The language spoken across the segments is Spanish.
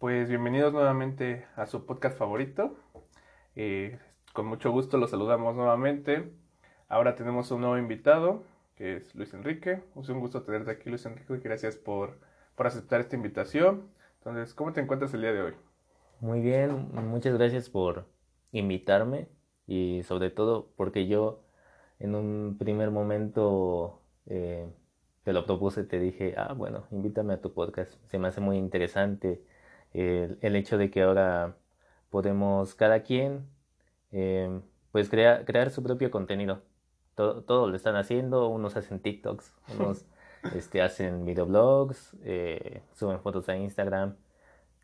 Pues bienvenidos nuevamente a su podcast favorito. Eh, con mucho gusto los saludamos nuevamente. Ahora tenemos un nuevo invitado, que es Luis Enrique. Es un gusto tenerte aquí, Luis Enrique. Gracias por, por aceptar esta invitación. Entonces, ¿cómo te encuentras el día de hoy? Muy bien, muchas gracias por invitarme y sobre todo porque yo en un primer momento eh, te lo propuse, te dije, ah, bueno, invítame a tu podcast. Se me hace muy interesante el, hecho de que ahora podemos cada quien eh, pues crear, crear su propio contenido. Todo, todo, lo están haciendo, unos hacen TikToks, unos este, hacen videoblogs, eh, suben fotos a Instagram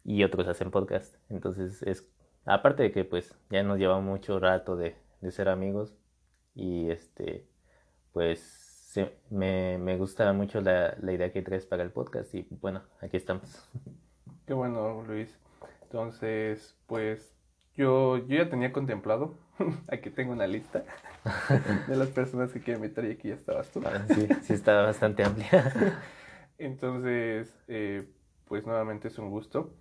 y otros hacen podcast. Entonces es, aparte de que pues ya nos lleva mucho rato de, de ser amigos y este, pues me, me, gusta mucho la, la, idea que traes para el podcast y bueno, aquí estamos. Qué bueno, Luis. Entonces, pues yo, yo ya tenía contemplado, aquí tengo una lista de las personas que quiero invitar y aquí ya estabas tú. Ah, sí, sí, está bastante amplia. Entonces, eh, pues nuevamente es un gusto.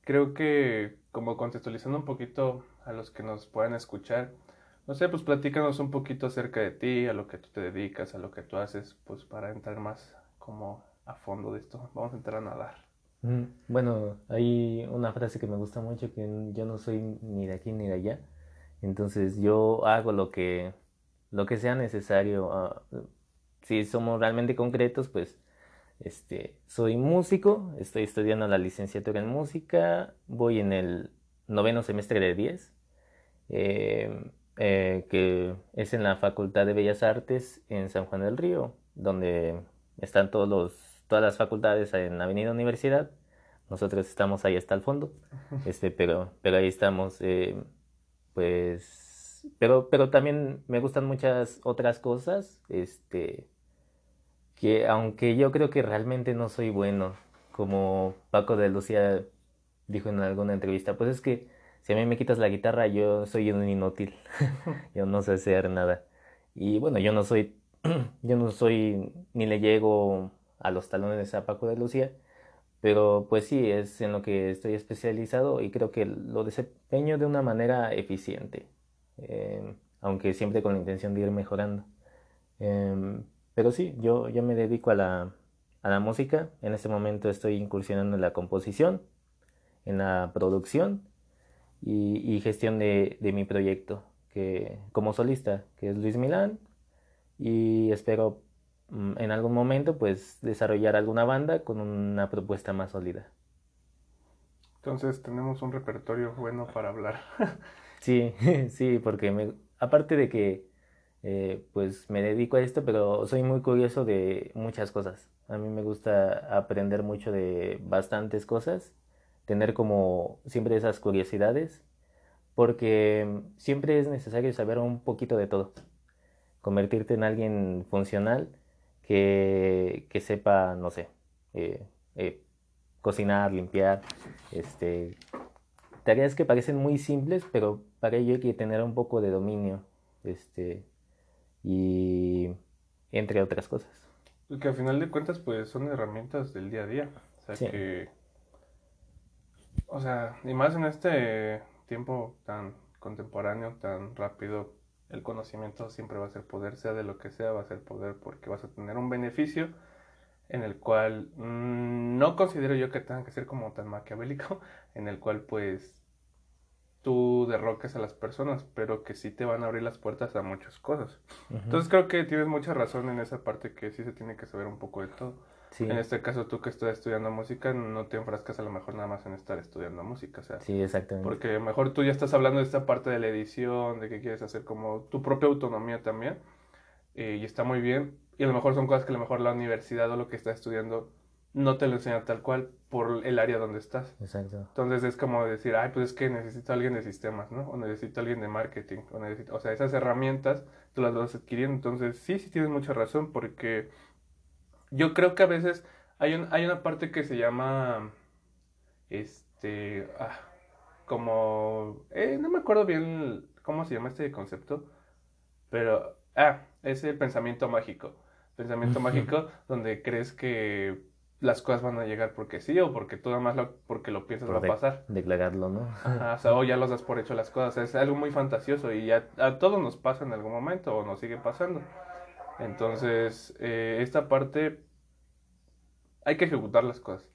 Creo que como contextualizando un poquito a los que nos puedan escuchar, no sé, pues platícanos un poquito acerca de ti, a lo que tú te dedicas, a lo que tú haces, pues para entrar más como a fondo de esto. Vamos a entrar a nadar. Bueno, hay una frase que me gusta mucho, que yo no soy ni de aquí ni de allá. Entonces yo hago lo que, lo que sea necesario. Ah, si somos realmente concretos, pues este, soy músico, estoy estudiando la licenciatura en música, voy en el noveno semestre de 10. Eh, eh, que es en la Facultad de Bellas Artes en San Juan del Río, donde están todos los, todas las facultades en la Avenida Universidad. Nosotros estamos ahí hasta el fondo, este, pero, pero ahí estamos, eh, pues, pero, pero también me gustan muchas otras cosas, este, que aunque yo creo que realmente no soy bueno, como Paco de Lucía dijo en alguna entrevista, pues es que si a mí me quitas la guitarra, yo soy un inútil. yo no sé hacer nada. Y bueno, yo no soy, yo no soy, ni le llego a los talones de Paco de Lucía, pero pues sí, es en lo que estoy especializado y creo que lo desempeño de una manera eficiente, em, aunque siempre con la intención de ir mejorando. Em, pero sí, yo, yo me dedico a la, a la música, en este momento estoy incursionando en la composición, en la producción y, gestión de, mi proyecto que, como solista, que es Luis Milán. Y espero en algún momento pues desarrollar alguna banda con una propuesta más sólida. Entonces tenemos un repertorio bueno para hablar. sí, sí, porque me, aparte de que eh, pues me dedico a esto, pero soy muy curioso de muchas cosas. A mí me gusta aprender mucho de bastantes cosas tener como siempre esas curiosidades, porque siempre es necesario saber un poquito de todo, convertirte en alguien funcional que, que sepa, no sé, eh, eh, cocinar, limpiar, este, tareas que parecen muy simples, pero para ello hay que tener un poco de dominio, este, y entre otras cosas. Que al final de cuentas, pues son herramientas del día a día. O sea, que o sea, y más en este tiempo tan contemporáneo, tan rápido, el conocimiento siempre va a ser poder, sea de lo que sea, va a ser poder porque vas a tener un beneficio en el cual mm, no considero yo que tenga que ser como tan maquiavélico, en el cual pues tú derroques a las personas, pero que sí te van a abrir las puertas a muchas cosas. Entonces creo que tienes mucha razón en esa parte que sí se tiene que saber un poco de todo. En este caso, tú que estás estudiando música, no te enfrascas a lo mejor nada más en estar estudiando música, o sea. Sí, exactamente. Porque a lo mejor tú ya estás hablando de esta parte de la edición, de que quieres hacer como tu propia autonomía también, eh, y está muy bien. Y a lo mejor son cosas que a lo mejor la universidad o lo que estás estudiando no te lo enseña tal cual por el área donde estás. Exacto. Entonces es como decir, ay, pues es que necesito a alguien de sistemas, ¿no? O necesito a alguien de marketing, o necesito, o sea, esas herramientas tú las vas adquiriendo. Entonces sí, sí tienes mucha razón, porque yo creo que a veces hay, un, hay una parte que se llama, este, ah, como, eh, no me acuerdo bien cómo se llama este concepto, pero, ah, es el pensamiento mágico. Pensamiento mágico donde crees que las cosas van a llegar porque sí o porque tú nada más lo, porque lo piensas va a pasar. Declararlo, ¿no? o sea, o ya los das por hecho las cosas. Es algo muy fantasioso y ya a todos nos pasa en algún momento o nos sigue pasando. Entonces, eh, esta parte hay que ejecutar las cosas.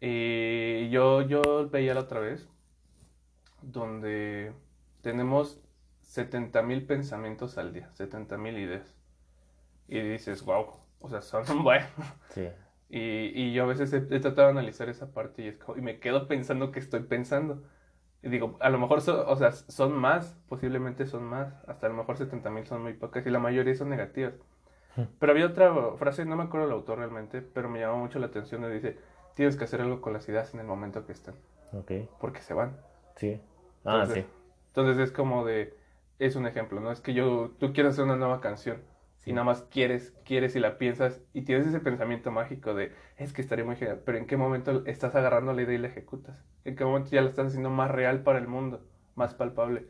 Y yo, yo veía la otra vez donde tenemos 70 mil pensamientos al día, 70 mil ideas. Y dices, wow, o sea, son buenos. Sí. Y, y, yo a veces he, tratado de analizar esa parte y, y, me quedo pensando que estoy pensando. Y digo, a lo mejor, o sea, son más, posiblemente son más, hasta a lo mejor 70 mil son muy pocas y la mayoría son negativas. Pero había otra frase, no me acuerdo el autor realmente, pero me llamó mucho la atención, donde dice, tienes que hacer algo con las ideas en el momento que están. Ok. Porque se van. Sí. Ah, sí. Entonces es como de, es un ejemplo, ¿no? Es que yo, tú quieres hacer una nueva canción y nada más quieres, quieres y la piensas y tienes ese pensamiento mágico de, es que estaría muy genial, pero ¿en qué momento estás agarrando la idea y la ejecutas? ¿En qué momento ya la estás haciendo más real para el mundo, más palpable?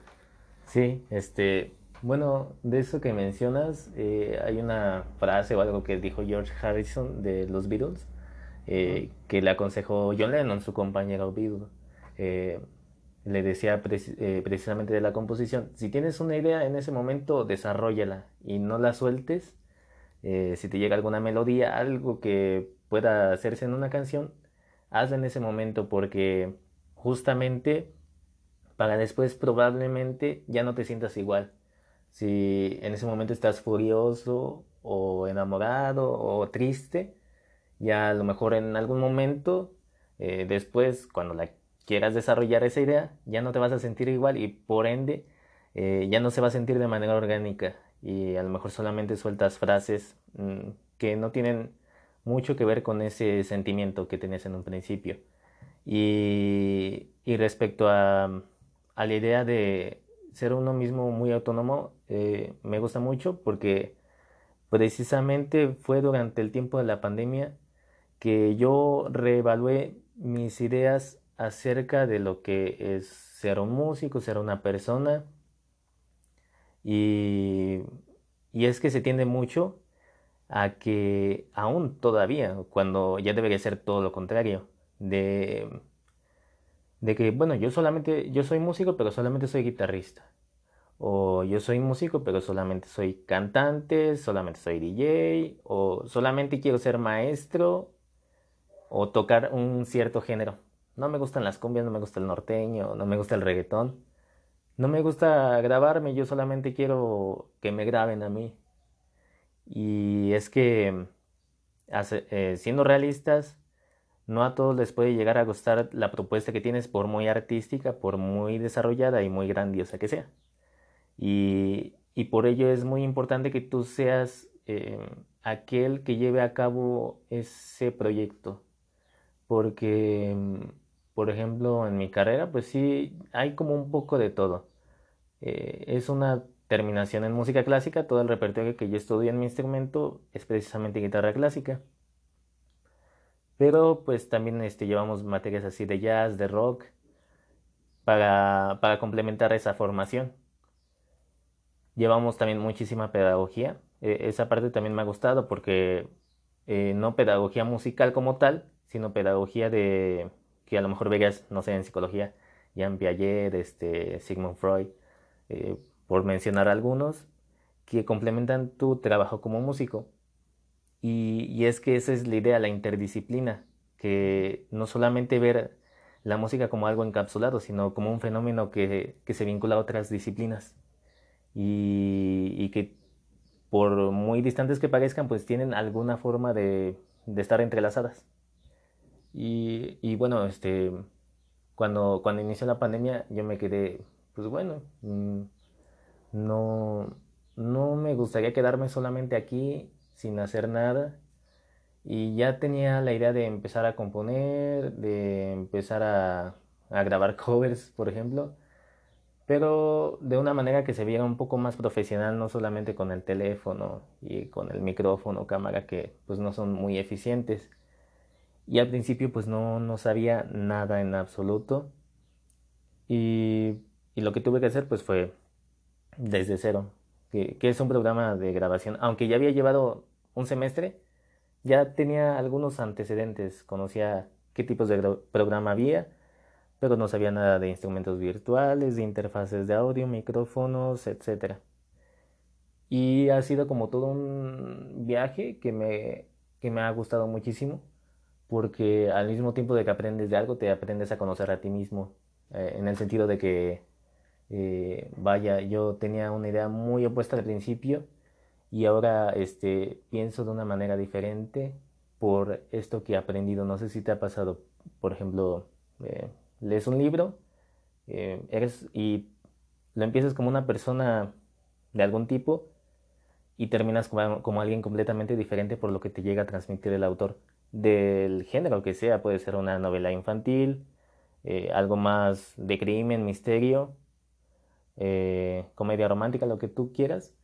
Sí, este, bueno, de eso que mencionas, eh, hay una frase o algo que dijo George Harrison de los Beatles, eh, que le aconsejó John Lennon, su compañero Beatle. Eh, le decía precisamente de la composición, si tienes una idea en ese momento, desarrollala y no la sueltes. Si te llega alguna melodía, algo que pueda hacerse en una canción, hazla en ese momento porque justamente para después probablemente ya no te sientas igual. Si en ese momento estás furioso o enamorado o triste, ya a lo mejor en algún momento eh, después cuando quieras desarrollar esa idea, ya no te vas a sentir igual y por ende eh, ya no se va a sentir de manera orgánica y a lo mejor solamente sueltas frases mm, que no tienen mucho que ver con ese sentimiento que tenías en un principio. Y, respecto a, la idea de ser uno mismo muy autónomo, eh, me gusta mucho porque precisamente fue durante el tiempo de la pandemia que yo reevalué mis ideas acerca de lo que es ser un músico, ser una persona. Y, y es que se tiende mucho a que aún todavía, cuando ya debería ser todo lo contrario, de, de que, bueno, yo solamente, yo soy músico, pero solamente soy guitarrista. O yo soy músico, pero solamente soy cantante, solamente soy DJ, o solamente quiero ser maestro, o tocar un cierto género. No me gustan las cumbias, no me gusta el norteño, no me gusta el reggaetón. No me gusta grabarme, yo solamente quiero que me graben a mí. Y es que, eh, siendo realistas, no a todos les puede llegar a gustar la propuesta que tienes por muy artística, por muy desarrollada y muy grandiosa que sea. Y, por ello es muy importante que tú seas eh, aquel que lleve a cabo ese proyecto. Porque por ejemplo, en mi carrera, pues sí, hay como un poco de todo. Eh, es una terminación en música clásica, todo el repertorio que yo estudio en mi instrumento es precisamente guitarra clásica. Pero pues también este, llevamos materias así de jazz, de rock, para complementar esa formación. Llevamos también muchísima pedagogía. E, esa parte también me ha gustado porque eh, no pedagogía musical como tal, sino pedagogía de que a lo mejor veas, no sé, en psicología, Jean Piaget, este, Sigmund Freud, eh, por mencionar algunos, que complementan tu trabajo como músico. Y, es que esa es la idea, la interdisciplina, que no solamente ver la música como algo encapsulado, sino como un fenómeno que, se vincula a otras disciplinas y, que por muy distantes que parezcan, pues tienen alguna forma de estar entrelazadas. Y, bueno, este, cuando, cuando inició la pandemia yo me quedé, pues bueno, mm, no, no me gustaría quedarme solamente aquí sin hacer nada. Y ya tenía la idea de empezar a componer, de empezar a, a grabar covers, por ejemplo, pero de una manera que se viera un poco más profesional, no solamente con el teléfono y con el micrófono, cámara, que pues no son muy eficientes. Y al principio pues no, no sabía nada en absoluto. Y, y, lo que tuve que hacer pues fue desde cero, que, que, es un programa de grabación. Aunque ya había llevado un semestre, ya tenía algunos antecedentes, conocía qué tipos de programa había, pero no sabía nada de instrumentos virtuales, de interfaces de audio, micrófonos, etc. Y ha sido como todo un viaje que me, que me ha gustado muchísimo, porque al mismo tiempo de que aprendes de algo, te aprendes a conocer a ti mismo, eh, en el sentido de que, eh, vaya, yo tenía una idea muy opuesta al principio, y ahora este, pienso de una manera diferente por esto que he aprendido. No sé si te ha pasado, por ejemplo, eh, lees un libro eh, eres, y lo empiezas como una persona de algún tipo y terminas como, alguien completamente diferente por lo que te llega a transmitir el autor del género que sea. Puede ser una novela infantil, eh, algo más de crimen, misterio, comedia romántica, lo que tú quieras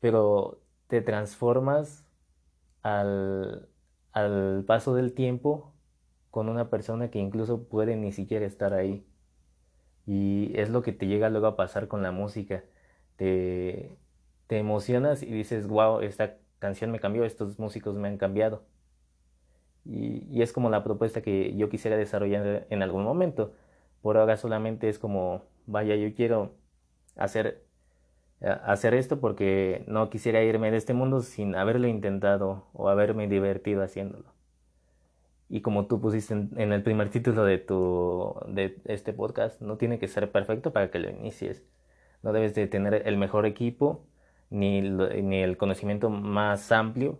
pero te transformas al, paso del tiempo con una persona que incluso puede ni siquiera estar ahí. Y es lo que te llega luego a pasar con la música. Te, te emocionas y dices, wow, esta canción me cambió, estos músicos me han cambiado. Y, y, es como la propuesta que yo quisiera desarrollar en algún momento. Por ahora solamente es como, vaya, yo quiero hacer hacer esto porque no quisiera irme de este mundo sin haberlo intentado o haberme divertido haciéndolo. Y como tú pusiste en, el primer título de tu de este podcast, no tiene que ser perfecto para que lo inicies. No debes de tener el mejor equipo ni, ni el conocimiento más amplio,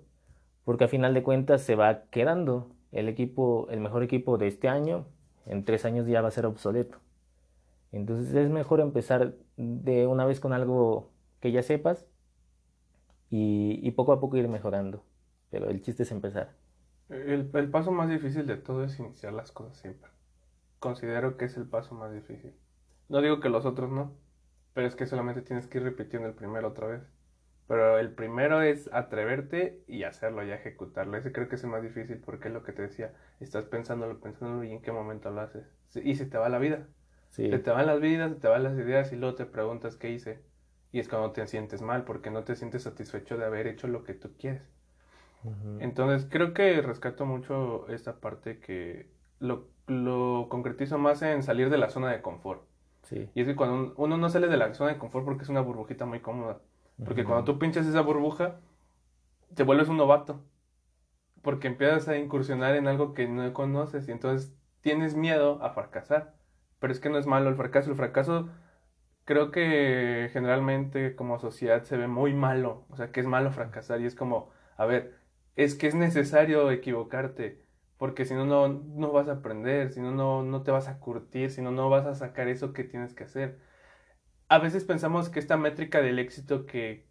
porque a final de cuentas se va quedando el equipo, el mejor equipo de este año, en tres años ya va a ser obsoleto. Entonces es mejor empezar de una vez con algo que ya sepas y, poco a poco ir mejorando. Pero el chiste es empezar. El, el, paso más difícil de todo es iniciar las cosas siempre. Considero que es el paso más difícil. No digo que los otros no, pero es que solamente tienes que ir repitiendo el primero otra vez. Pero el primero es atreverte y hacerlo y ejecutarlo. Ese creo que es el más difícil porque es lo que te decía. Estás pensándolo, pensándolo y en qué momento lo haces. Y se te va la vida. Se te van las vidas, se te van las ideas y luego te preguntas qué hice. Y es cuando te sientes mal porque no te sientes satisfecho de haber hecho lo que tú quieres. Entonces creo que rescato mucho esta parte que lo, lo, concretizo más en salir de la zona de confort. Sí. Y es que cuando uno no sale de la zona de confort porque es una burbujita muy cómoda. Porque cuando tú pinchas esa burbuja, te vuelves un novato. Porque empiezas a incursionar en algo que no conoces y entonces tienes miedo a fracasar. Pero es que no es malo el fracaso. El fracaso creo que generalmente como sociedad se ve muy malo. O sea, que es malo fracasar y es como, a ver, es que es necesario equivocarte. Porque si no, no vas a aprender, si no, no te vas a curtir, si no, no vas a sacar eso que tienes que hacer. A veces pensamos que esta métrica del éxito que,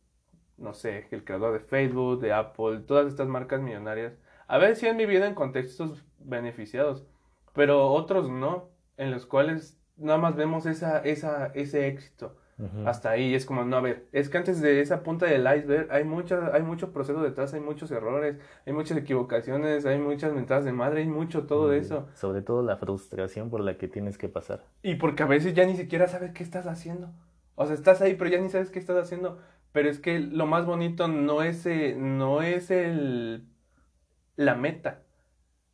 no sé, el creador de Facebook, de Apple, todas estas marcas millonarias, a veces sí han vivido en contextos beneficiados, pero otros no en los cuales nada más vemos esa, esa, ese éxito. Hasta ahí es como, no, a ver, es que antes de esa punta del iceberg hay, mucha, hay mucho proceso detrás, hay muchos errores, hay muchas equivocaciones, hay muchas mentadas de madre, hay mucho todo eso. Sobre todo la frustración por la que tienes que pasar. Y porque a veces ya ni siquiera sabes qué estás haciendo. O sea, estás ahí, pero ya ni sabes qué estás haciendo. Pero es que lo más bonito no es, eh, no es el, la meta,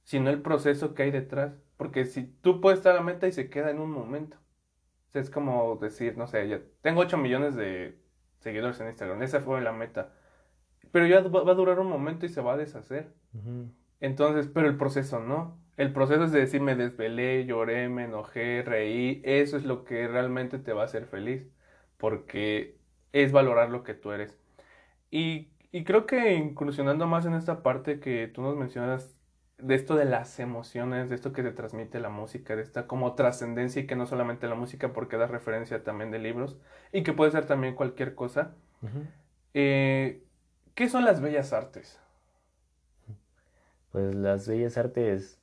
sino el proceso que hay detrás. Porque si tú puedes estar a la meta y se queda en un momento. Es como decir, no sé, ya tengo 8 millones de seguidores en Instagram. Esa fue la meta. Pero ya va, a durar un momento y se va a deshacer. Entonces, pero el proceso no. El proceso es de decir, me desvelé, lloré, me enojé, reí. Eso es lo que realmente te va a hacer feliz. Porque es valorar lo que tú eres. Y, y creo que incursionando más en esta parte que tú nos mencionas de esto de las emociones, de esto que te transmite la música, de esta como trascendencia y que no solamente la música porque da referencia también de libros y que puede ser también cualquier cosa. Eh, ¿Qué son las bellas artes? Pues las bellas artes,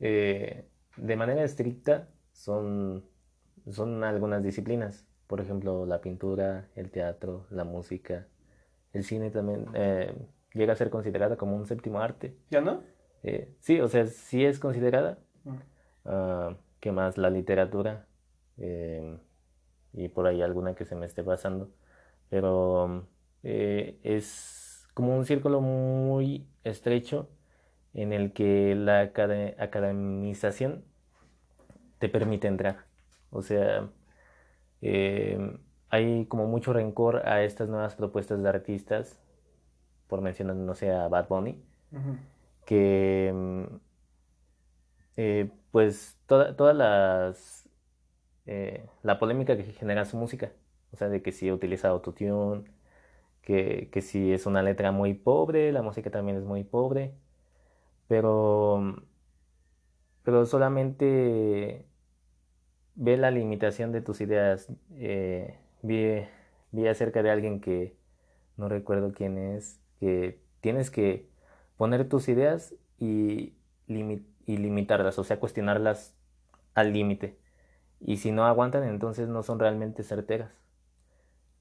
eh, de manera estricta, son, son algunas disciplinas. Por ejemplo, la pintura, el teatro, la música, el cine también eh, llega a ser considerada como un séptimo arte. ¿Ya no? Eh, sí, o sea, sí es considerada. Mm. Ah, ¿Qué más? La literatura. Em, y por ahí alguna que se me esté pasando. Pero eh, es como un círculo muy estrecho en el que la academización te permite entrar. O sea, eh, hay como mucho rencor a estas nuevas propuestas de artistas, por mencionar, no sé, a Bad Bunny, que mm, eh, pues todas las eh, la polémica que genera su música, o sea, de que si utiliza autotune, que, que si es una letra muy pobre, la música también es muy pobre, pero, pero solamente ve la limitación de tus ideas. Eh, vi acerca de alguien que no recuerdo quién es, que tienes que poner tus ideas y, limitarlas, o sea, cuestionarlas al límite. Y si no aguantan, entonces no son realmente certeras.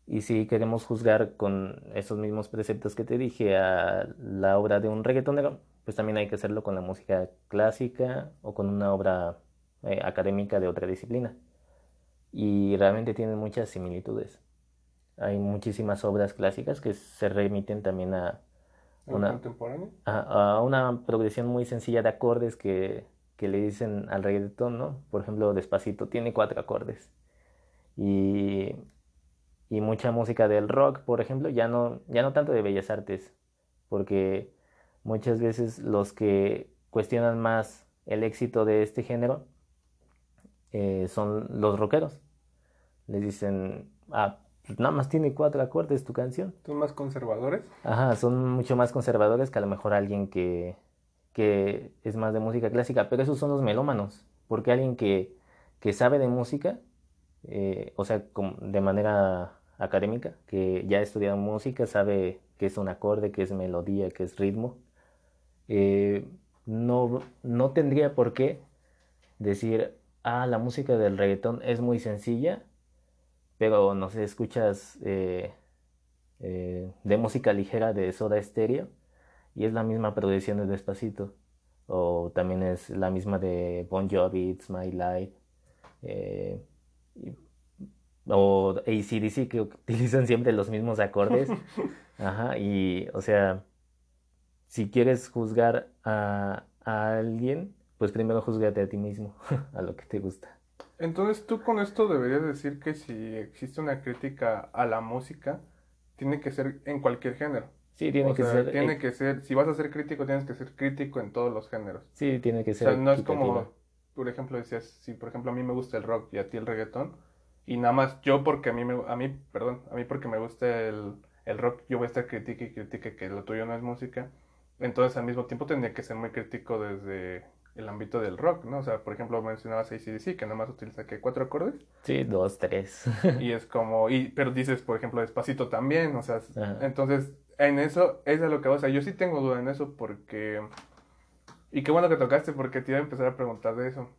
Y si queremos juzgar con esos mismos preceptos que te dije a la obra de un reggaetonero, pues también hay que hacerlo con la música clásica o con una obra eh, académica de otra disciplina. Y realmente tienen muchas similitudes. Hay muchísimas obras clásicas que se remiten también a una, a, una progresión muy sencilla de acordes que, que le dicen al reggaetón, ¿no? Por ejemplo, Despacito tiene cuatro acordes. Y, y mucha música del rock, por ejemplo, ya no, ya no tanto de bellas artes, porque muchas veces los que cuestionan más el éxito de este género eh, son los rockeros. Les dicen, ah, nada más tiene cuatro acordes tu canción. ¿Son más conservadores? Ajá, son mucho más conservadores que a lo mejor alguien que, que es más de música clásica, pero esos son los melómanos, porque alguien que, que sabe de música, eh, o sea, de manera académica, que ya ha estudiado música, sabe qué es un acorde, qué es melodía, qué es ritmo, eh, no, no tendría por qué decir, ah, la música del reggaetón es muy sencilla, pero no sé, escuchas eh, eh, de música ligera de Soda Stereo y es la misma producción de Despacito, o también es la misma de Bon Jovi, It's My Life, o ACDC que utilizan siempre los mismos acordes, ajá, y o sea si quieres juzgar a, alguien, pues primero juzgate a ti mismo, a lo que te gusta. Entonces tú con esto deberías decir que si existe una crítica a la música, tiene que ser en cualquier género. Sí, tiene que ser. Tiene que ser, si vas a ser crítico, tienes que ser crítico en todos los géneros. Sí, tiene que ser. O sea, no es como, por ejemplo, decías, si por ejemplo a mí me gusta el rock y a ti el reggaetón, y nada más yo porque a mí, me, a mí, perdón, a mí porque me gusta el, el rock, yo voy a estar crítica y critique que lo tuyo no es música entonces al mismo tiempo tendría que ser muy crítico desde el ámbito del rock, ¿no? O sea, por ejemplo, mencionabas ACDC, que nada más utiliza que cuatro acordes. Sí, dos, tres. y es como, y, pero dices, por ejemplo, despacito también, o sea, entonces, en eso, es de lo que, o sea, yo sí tengo duda en eso porque, y qué bueno que tocaste porque te iba a empezar a preguntar de eso.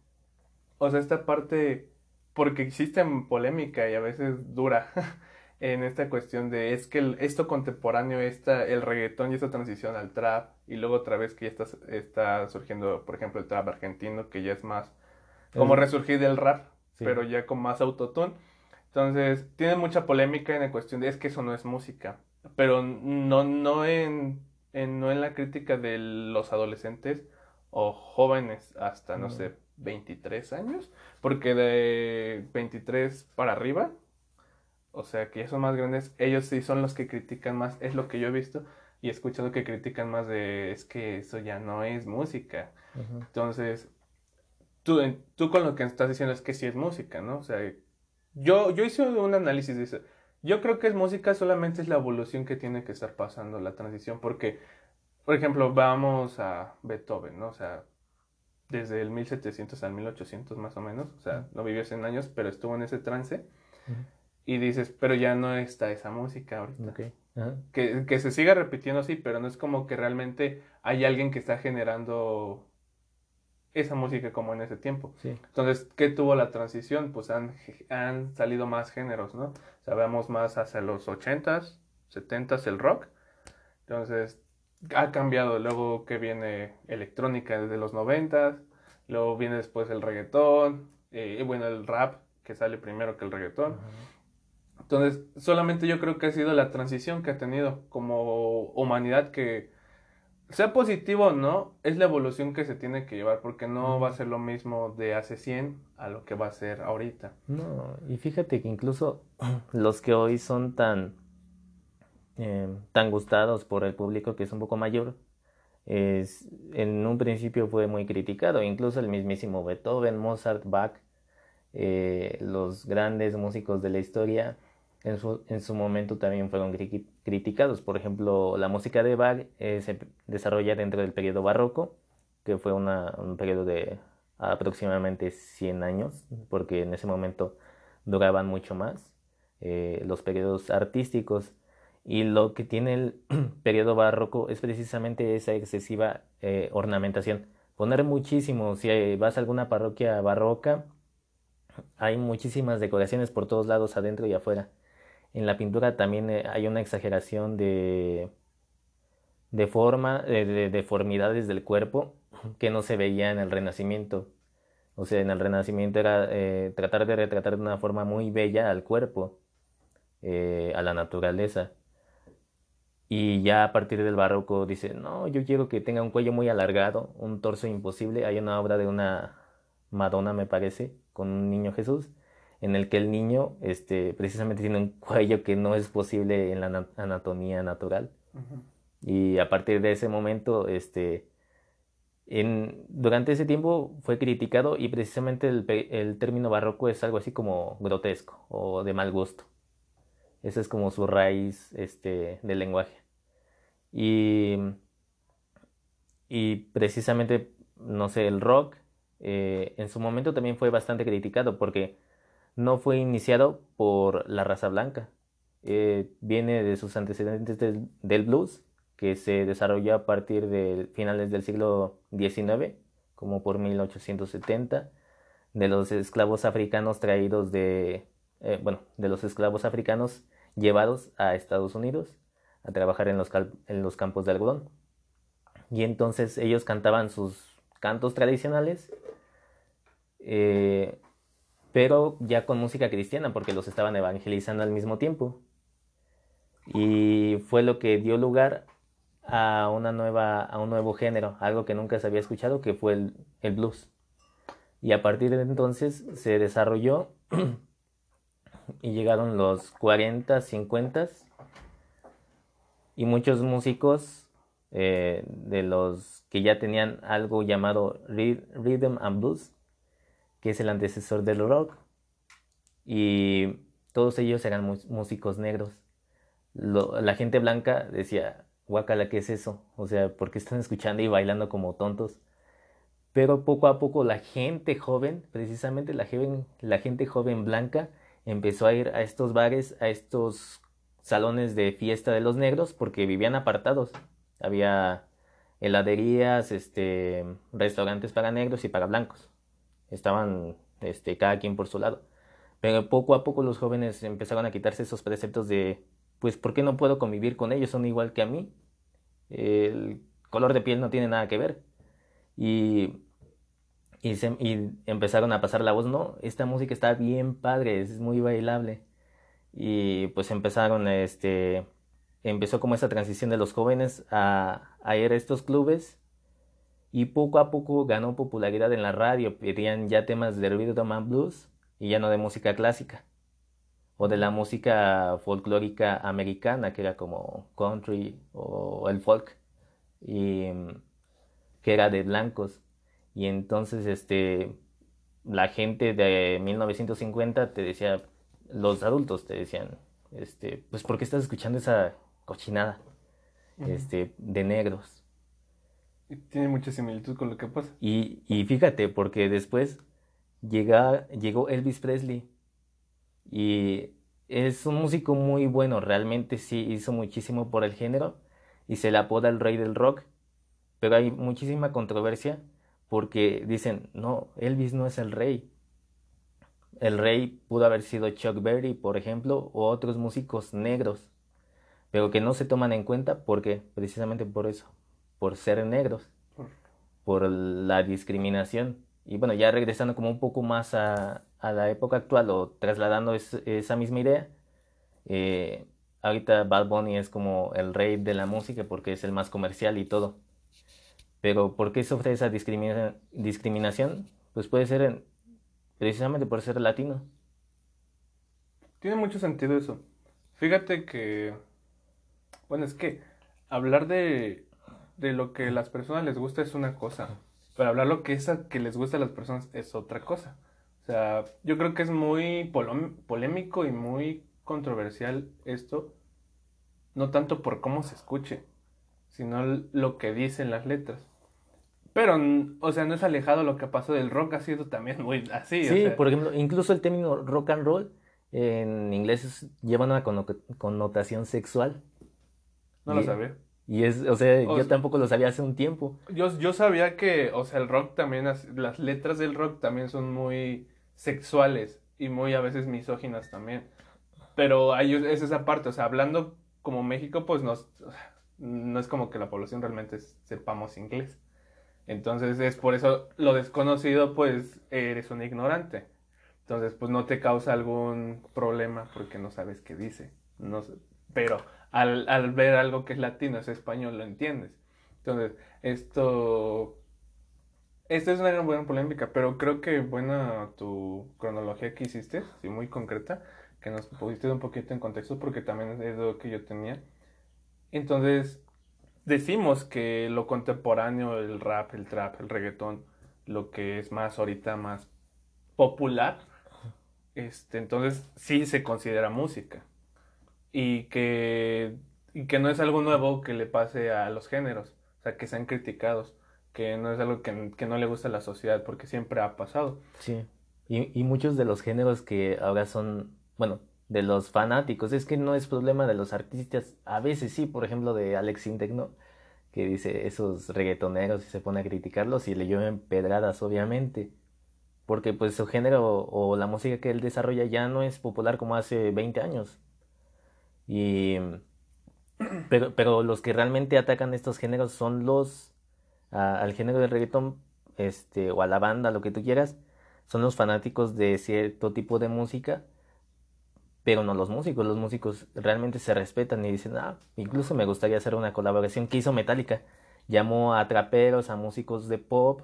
O sea, esta parte, porque existe polémica y a veces dura en esta cuestión de es que esto contemporáneo, esta, el reggaetón y esta transición al trap, y luego otra vez que ya está, está surgiendo, por ejemplo, el trap argentino, que ya es más como resurgir del rap, pero ya con más autotune. Entonces, tiene mucha polémica en la cuestión de es que eso no es música, pero no, no, en, no en la crítica de los adolescentes o jóvenes hasta, no sé, 23 años, porque de 23 para arriba o sea, que ya son más grandes, ellos sí son los que critican más, es lo que yo he visto y he escuchado que critican más de, es que eso ya no es música. Entonces, tú, tú con lo que estás diciendo es que sí es música, ¿no? O sea, yo, yo hice un análisis de eso. Yo creo que es música, solamente es la evolución que tiene que estar pasando, la transición, porque, por ejemplo, vamos a Beethoven, ¿no? O sea, desde el 1700 al 1800 más o menos, o sea, no vivió 100 años, pero estuvo en ese trance y dices, pero ya no está esa música ahorita. Que, que, se siga repitiendo así, pero no es como que realmente hay alguien que está generando esa música como en ese tiempo. Entonces, ¿qué tuvo la transición? Pues han, han salido más géneros, ¿no? Sabemos más hacia los 80s, 70s el rock. Entonces, ha cambiado. Luego que viene electrónica desde los 90s, luego viene después el reggaetón, eh, y bueno, el rap que sale primero que el reggaetón. Entonces, solamente yo creo que ha sido la transición que ha tenido como humanidad que sea positivo o no, es la evolución que se tiene que llevar, porque no va a ser lo mismo de hace 100 a lo que va a ser ahorita. No, y fíjate que incluso los que hoy son tan, eh, tan gustados por el público, que es un poco mayor, es, en un principio fue muy criticado, incluso el mismísimo Beethoven, Mozart, Bach, eh, los grandes músicos de la historia, en su, en su momento también fueron criticados. Por ejemplo, la música de Bach eh, se desarrolla dentro del periodo barroco, que fue una, un periodo de aproximadamente 100 años, porque en ese momento duraban mucho más eh, los periodos artísticos. Y lo que tiene el periodo barroco es precisamente esa excesiva eh, ornamentación. Poner muchísimo, si vas a alguna parroquia barroca, hay muchísimas decoraciones por todos lados, adentro y afuera. En la pintura también eh, hay una exageración de, de forma, de, deformidades del cuerpo que no se veía en el Renacimiento. O sea, en el Renacimiento era eh, tratar de retratar de una forma muy bella al cuerpo, eh, a la naturaleza. Y ya a partir del barroco dice, no, yo quiero que tenga un cuello muy alargado, un torso imposible. Hay una obra de una Madonna, me parece, con un niño Jesús, en el que el niño este, precisamente tiene un cuello que no es posible en la anatomía natural. Y a partir de ese momento, este, en, durante ese tiempo fue criticado y precisamente el, el, término barroco es algo así como grotesco o de mal gusto. Esa es como su raíz este, del lenguaje. Y, y precisamente, no sé, el rock eh, en su momento también fue bastante criticado porque no fue iniciado por la raza blanca. Eh, viene de sus antecedentes del, blues, que se desarrolló a partir de finales del siglo XIX, como por 1870, de los esclavos africanos traídos de, eh, bueno, de los esclavos africanos llevados a Estados Unidos a trabajar en los, los campos de algodón. Y entonces ellos cantaban sus cantos tradicionales eh, pero ya con música cristiana, porque los estaban evangelizando al mismo tiempo. Y fue lo que dio lugar a, una nueva, a un nuevo género, algo que nunca se había escuchado, que fue el, blues. Y a partir de entonces se desarrolló y llegaron los 40, 50 y muchos músicos eh, de los que ya tenían algo llamado rhythm and blues que es el antecesor del rock. Y todos ellos eran músicos negros. la gente blanca decía, guacala, ¿qué es eso? O sea, ¿por qué están escuchando y bailando como tontos? Pero poco a poco la gente joven, precisamente la, la gente joven blanca, empezó a ir a estos bares, a estos salones de fiesta de los negros, porque vivían apartados. Había heladerías, este, restaurantes para negros y para blancos estaban este, cada quien por su lado. Pero poco a poco los jóvenes empezaron a quitarse esos preceptos de, pues, ¿por qué no puedo convivir con ellos? Son igual que a mí. El color de piel no tiene nada que ver. Y, y, y empezaron a pasar la voz, no, esta música está bien padre, es muy bailable. Y pues empezaron, este, empezó como esa transición de los jóvenes a, a ir a estos clubes y poco a poco ganó popularidad en la radio, pedían ya temas de rhythm and blues y ya no de música clásica o de la música folclórica americana que era como country o el folk y que era de blancos. Y entonces este la gente de 1950 te decía los adultos te decían este pues por qué estás escuchando esa cochinada este de negros tiene mucha similitud con lo que pasa. Y, y fíjate, porque después llega, llegó Elvis Presley y es un músico muy bueno, realmente sí hizo muchísimo por el género y se le apoda el rey del rock, pero hay muchísima controversia porque dicen, no, Elvis no es el rey. El rey pudo haber sido Chuck Berry, por ejemplo, o otros músicos negros, pero que no se toman en cuenta porque precisamente por eso, por ser negros, por la discriminación. Y bueno, ya regresando como un poco más a, a la época actual o trasladando esa misma idea, Eh, ahorita Bad Bunny es como el rey de la música porque es el más comercial y todo. Pero ¿por qué sufre esa discriminación? Pues puede ser precisamente por ser latino. Tiene mucho sentido eso. Fíjate que, bueno, es que hablar de, de lo que a las personas les gusta es una cosa, pero hablar lo que es que les gusta a las personas es otra cosa. O sea, yo creo que es muy polémico y muy controversial esto, no tanto por cómo se escuche, sino lo que dicen las letras. Pero, o sea, no es alejado lo que pasó del rock, ha sido también muy así. Sí, por ejemplo, incluso el término rock and roll en inglés lleva una connotación sexual. No lo sabía. Y es, o sea, yo tampoco lo sabía hace un tiempo. Yo, yo sabía que, o sea, el rock también, las letras del rock también son muy sexuales y muy a veces misóginas también. Pero hay, es esa parte, o sea, hablando como México, pues no, no es como que la población realmente sepamos inglés. Entonces es por eso lo desconocido, pues eres un ignorante. Entonces, pues no te causa algún problema porque no sabes qué dice. No pero al, al ver algo que es latino, es español, lo entiendes. Entonces, esto esta es una buena polémica, pero creo que buena tu cronología que hiciste, sí, muy concreta, que nos pusiste un poquito en contexto porque también es lo que yo tenía. Entonces, decimos que lo contemporáneo, el rap, el trap, el reggaetón, lo que es más ahorita más popular, este, entonces sí se considera música. Y que, y que no es algo nuevo que le pase a los géneros, o sea, que sean criticados que no es algo que, no le gusta a la sociedad porque siempre ha pasado. Sí, y, y, muchos de los géneros que ahora son, bueno, de los fanáticos, es que no es problema de los artistas, a veces sí, por ejemplo de Alex Intec, Que dice esos reggaetoneros y se pone a criticarlos y le llueven pedradas, obviamente, porque pues su género o la música que él desarrolla ya no es popular como hace 20 años. Y... Pero, los que realmente atacan estos géneros son los al género del reggaetón este, o a la banda, lo que tú quieras, son los fanáticos de cierto tipo de música, pero no los músicos. Los músicos realmente se respetan y dicen, ah, incluso me gustaría hacer una colaboración que hizo Metallica. Llamó a traperos, a músicos de pop,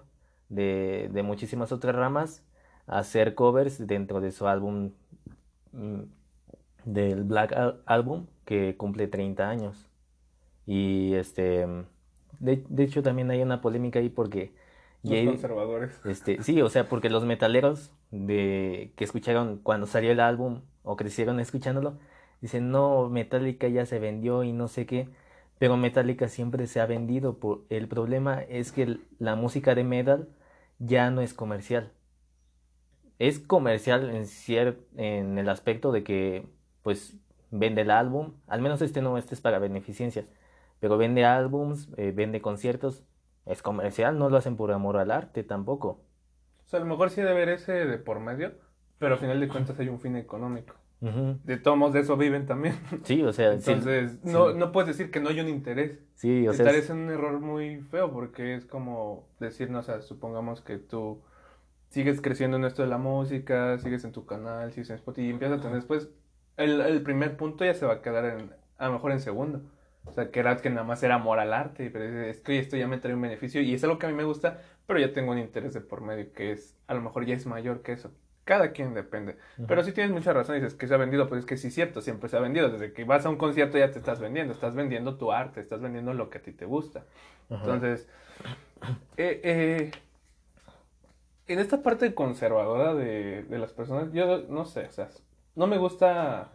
de, de muchísimas otras ramas, a hacer covers dentro de su álbum, mm, del Black Album, que cumple 30 años. Y este de, de hecho, también hay una polémica ahí porque... Los conservadores. Este, sí, o sea, porque los metaleros de, que escucharon cuando salió el álbum o crecieron escuchándolo, dicen, no, Metallica ya se vendió y no sé qué, pero Metallica siempre se ha vendido. Por, el problema es que la música de metal ya no es comercial. Es comercial en, cier en el aspecto de que, pues, vende el álbum, al menos este no, este es para beneficencia pero vende álbums, eh, vende conciertos, es comercial, no lo hacen por amor al arte tampoco. O sea, a lo mejor sí debe haber ese de por medio, pero al final de cuentas hay un fin económico. De todos de eso viven también. Sí, o sea, entonces no, no puedes decir que no hay un interés. Sí, o sea, Estarías en un error muy feo porque es como decirnos, o sea, supongamos que tú sigues creciendo en esto de la música, sigues en tu canal, sigues en Spotify y empiezas a tener después el, el primer punto ya se va a quedar en, a lo mejor en segundo. O sea, que era que nada más era amor al arte, pero es que esto ya me trae un beneficio y es algo que a mí me gusta, pero ya tengo un interés de por medio que es, a lo mejor ya es mayor que eso. Cada quien depende. Pero si tienes mucha razón, dices que se ha vendido, pues es que sí es cierto, siempre se ha vendido. Desde que vas a un concierto ya te estás vendiendo, estás vendiendo tu arte, estás vendiendo lo que a ti te gusta. Entonces, eh, eh, en esta parte conservadora de, de las personas, yo no sé, o sea, no me gusta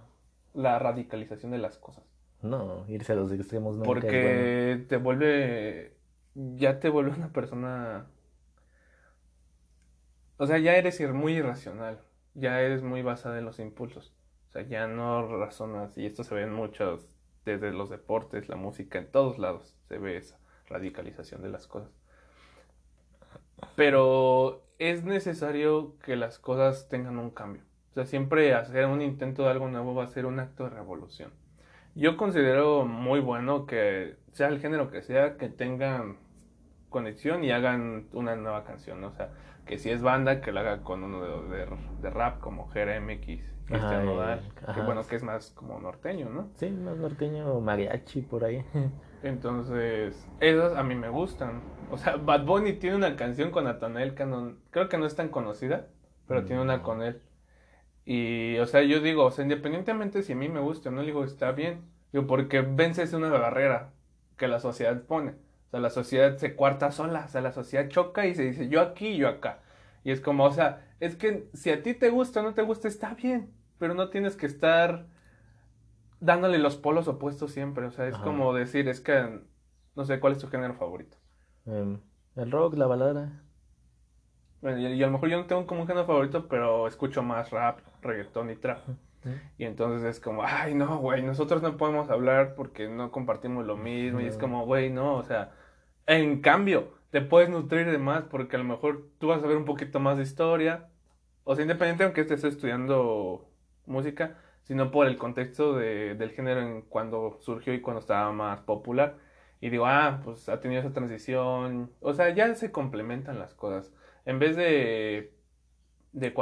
la radicalización de las cosas. No, irse a los extremos no. Porque te vuelve, ya te vuelve una persona, o sea, ya eres muy irracional, ya eres muy basada en los impulsos, o sea, ya no razonas, y esto se ve en muchos, desde los deportes, la música, en todos lados se ve esa radicalización de las cosas. Pero es necesario que las cosas tengan un cambio. O sea, siempre hacer un intento de algo nuevo va a ser un acto de revolución. Yo considero muy bueno que sea el género que sea, que tengan conexión y hagan una nueva canción. O sea, que si es banda, que lo haga con uno de, de, rap como GRMX, Cristian Nodal, que bueno, que es más como norteño, ¿no? Sí, más norteño, mariachi, por ahí. Entonces, esas a mí me gustan. O sea, Bad Bunny tiene una canción con Nathanael Cannon, creo que no es tan conocida, pero tiene una con él. Y, o sea, yo digo, o sea, independientemente si a mí me gusta o no, digo, está bien. Digo, porque vences una barrera que la sociedad pone. O sea, la sociedad se cuarta sola, o sea, la sociedad choca y se dice, yo aquí, yo acá. Y es como, o sea, es que si a ti te gusta o no te gusta, está bien, pero no tienes que estar dándole los polos opuestos siempre. O sea, es como decir, es que, no sé, ¿cuál es tu género favorito? Em, el rock, la balada. Bueno, y, a lo mejor yo no tengo como un género favorito, pero escucho más rap, reggaetón y trap. Y entonces es como, ay, no, güey, nosotros no podemos hablar porque no compartimos lo mismo. Y es como, güey, no, o sea, en cambio, te puedes nutrir de más porque a lo mejor tú vas a ver un poquito más de historia. O sea, independiente aunque estés estudiando música, sino por el contexto de, del género en cuando surgió y cuando estaba más popular. Y digo, ah, pues ha tenido esa transición. O sea, ya se complementan las cosas. En vez de, de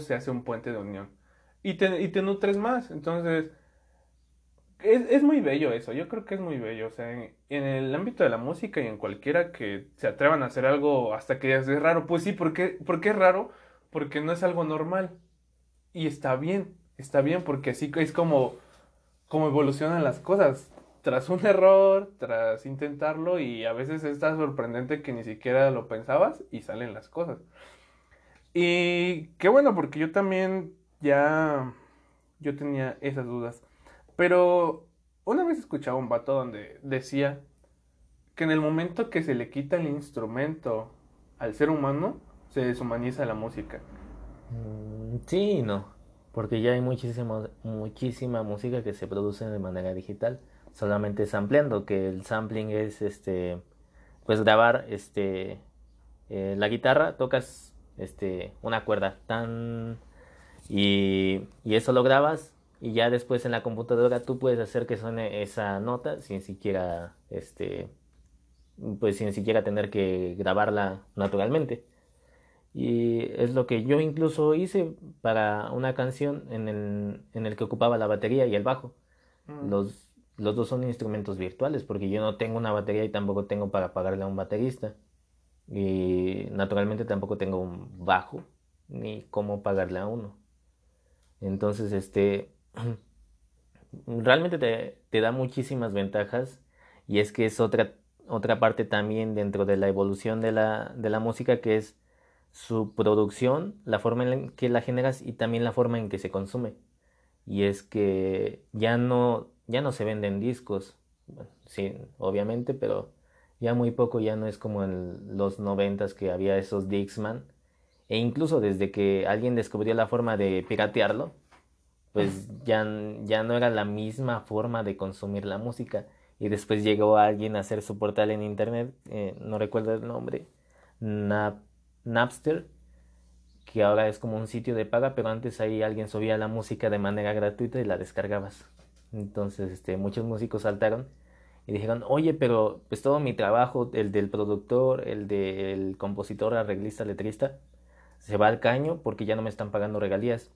se hace un puente de unión. Y te, y te nutres más. Entonces, es, es, muy bello eso. Yo creo que es muy bello. O sea, en, el ámbito de la música y en cualquiera que se atrevan a hacer algo hasta que es raro. Pues sí, ¿por qué, es raro? Porque no es algo normal. Y está bien está bien porque así es como, como evolucionan las cosas. Tras un error, tras intentarlo y a veces está sorprendente que ni siquiera lo pensabas y salen las cosas. Y qué bueno porque yo también ya yo tenía esas dudas. Pero una vez escuchaba un vato donde decía que en el momento que se le quita el instrumento al ser humano, se deshumaniza la música. Mm, sí, no porque ya hay muchísima, muchísima música que se produce de manera digital, solamente sampleando, que el sampling es este pues grabar este eh, la guitarra, tocas este una cuerda tan y, y eso lo grabas y ya después en la computadora tú puedes hacer que suene esa nota sin siquiera este pues sin siquiera tener que grabarla naturalmente. Y es lo que yo incluso hice para una canción en el, en el que ocupaba la batería y el bajo. Mm. Los, los dos son instrumentos virtuales porque yo no tengo una batería y tampoco tengo para pagarle a un baterista. Y naturalmente tampoco tengo un bajo ni cómo pagarle a uno. Entonces, este, realmente te, da muchísimas ventajas y es que es otra, otra parte también dentro de la evolución de la, de la música que es su producción, la forma en que la generas y también la forma en que se consume. Y es que ya no, ya no se venden discos, sí, obviamente, pero ya muy poco, ya no es como en los noventas que había esos Dixman. E incluso desde que alguien descubrió la forma de piratearlo, pues ya, ya no era la misma forma de consumir la música. Y después llegó alguien a hacer su portal en internet, eh, no recuerdo el nombre, Nap Napster, que ahora es como un sitio de paga, pero antes ahí alguien subía la música de manera gratuita y la descargabas. Entonces, este, muchos músicos saltaron y dijeron, oye, pero pues todo mi trabajo, el del productor, el del compositor, arreglista, letrista, se va al caño porque ya no me están pagando regalías.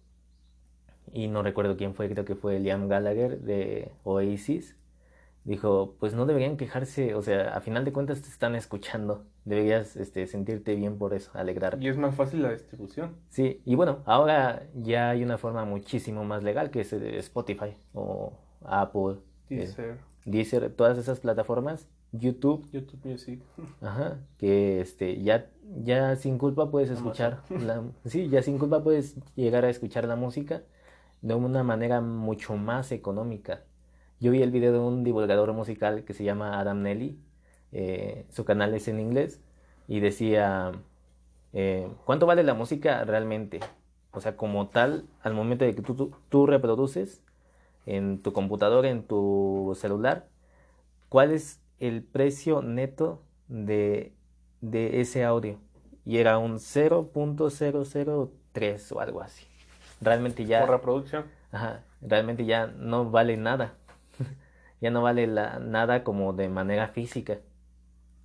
Y no recuerdo quién fue, creo que fue Liam Gallagher de Oasis. Dijo, pues no deberían quejarse, o sea, a final de cuentas te están escuchando deberías este, sentirte bien por eso, alegrar. Y es más fácil la distribución. Sí, y bueno, ahora ya hay una forma muchísimo más legal que es Spotify o Apple. Deezer. Deezer, todas esas plataformas. YouTube. YouTube Music. Ajá, que este, ya, ya sin culpa puedes escuchar, la, sí, ya sin culpa puedes llegar a escuchar la música de una manera mucho más económica. Yo vi el video de un divulgador musical que se llama Adam Nelly, eh, su canal es en inglés, y decía, eh, ¿cuánto vale la música realmente? O sea, como tal, al momento de que tú, tú, reproduces en tu computadora, en tu celular, ¿cuál es el precio neto de, de ese audio? Y era un 0.003 o algo así. Realmente ya... Por reproducción. Ajá, realmente ya no vale nada. ya no vale la, nada como de manera física.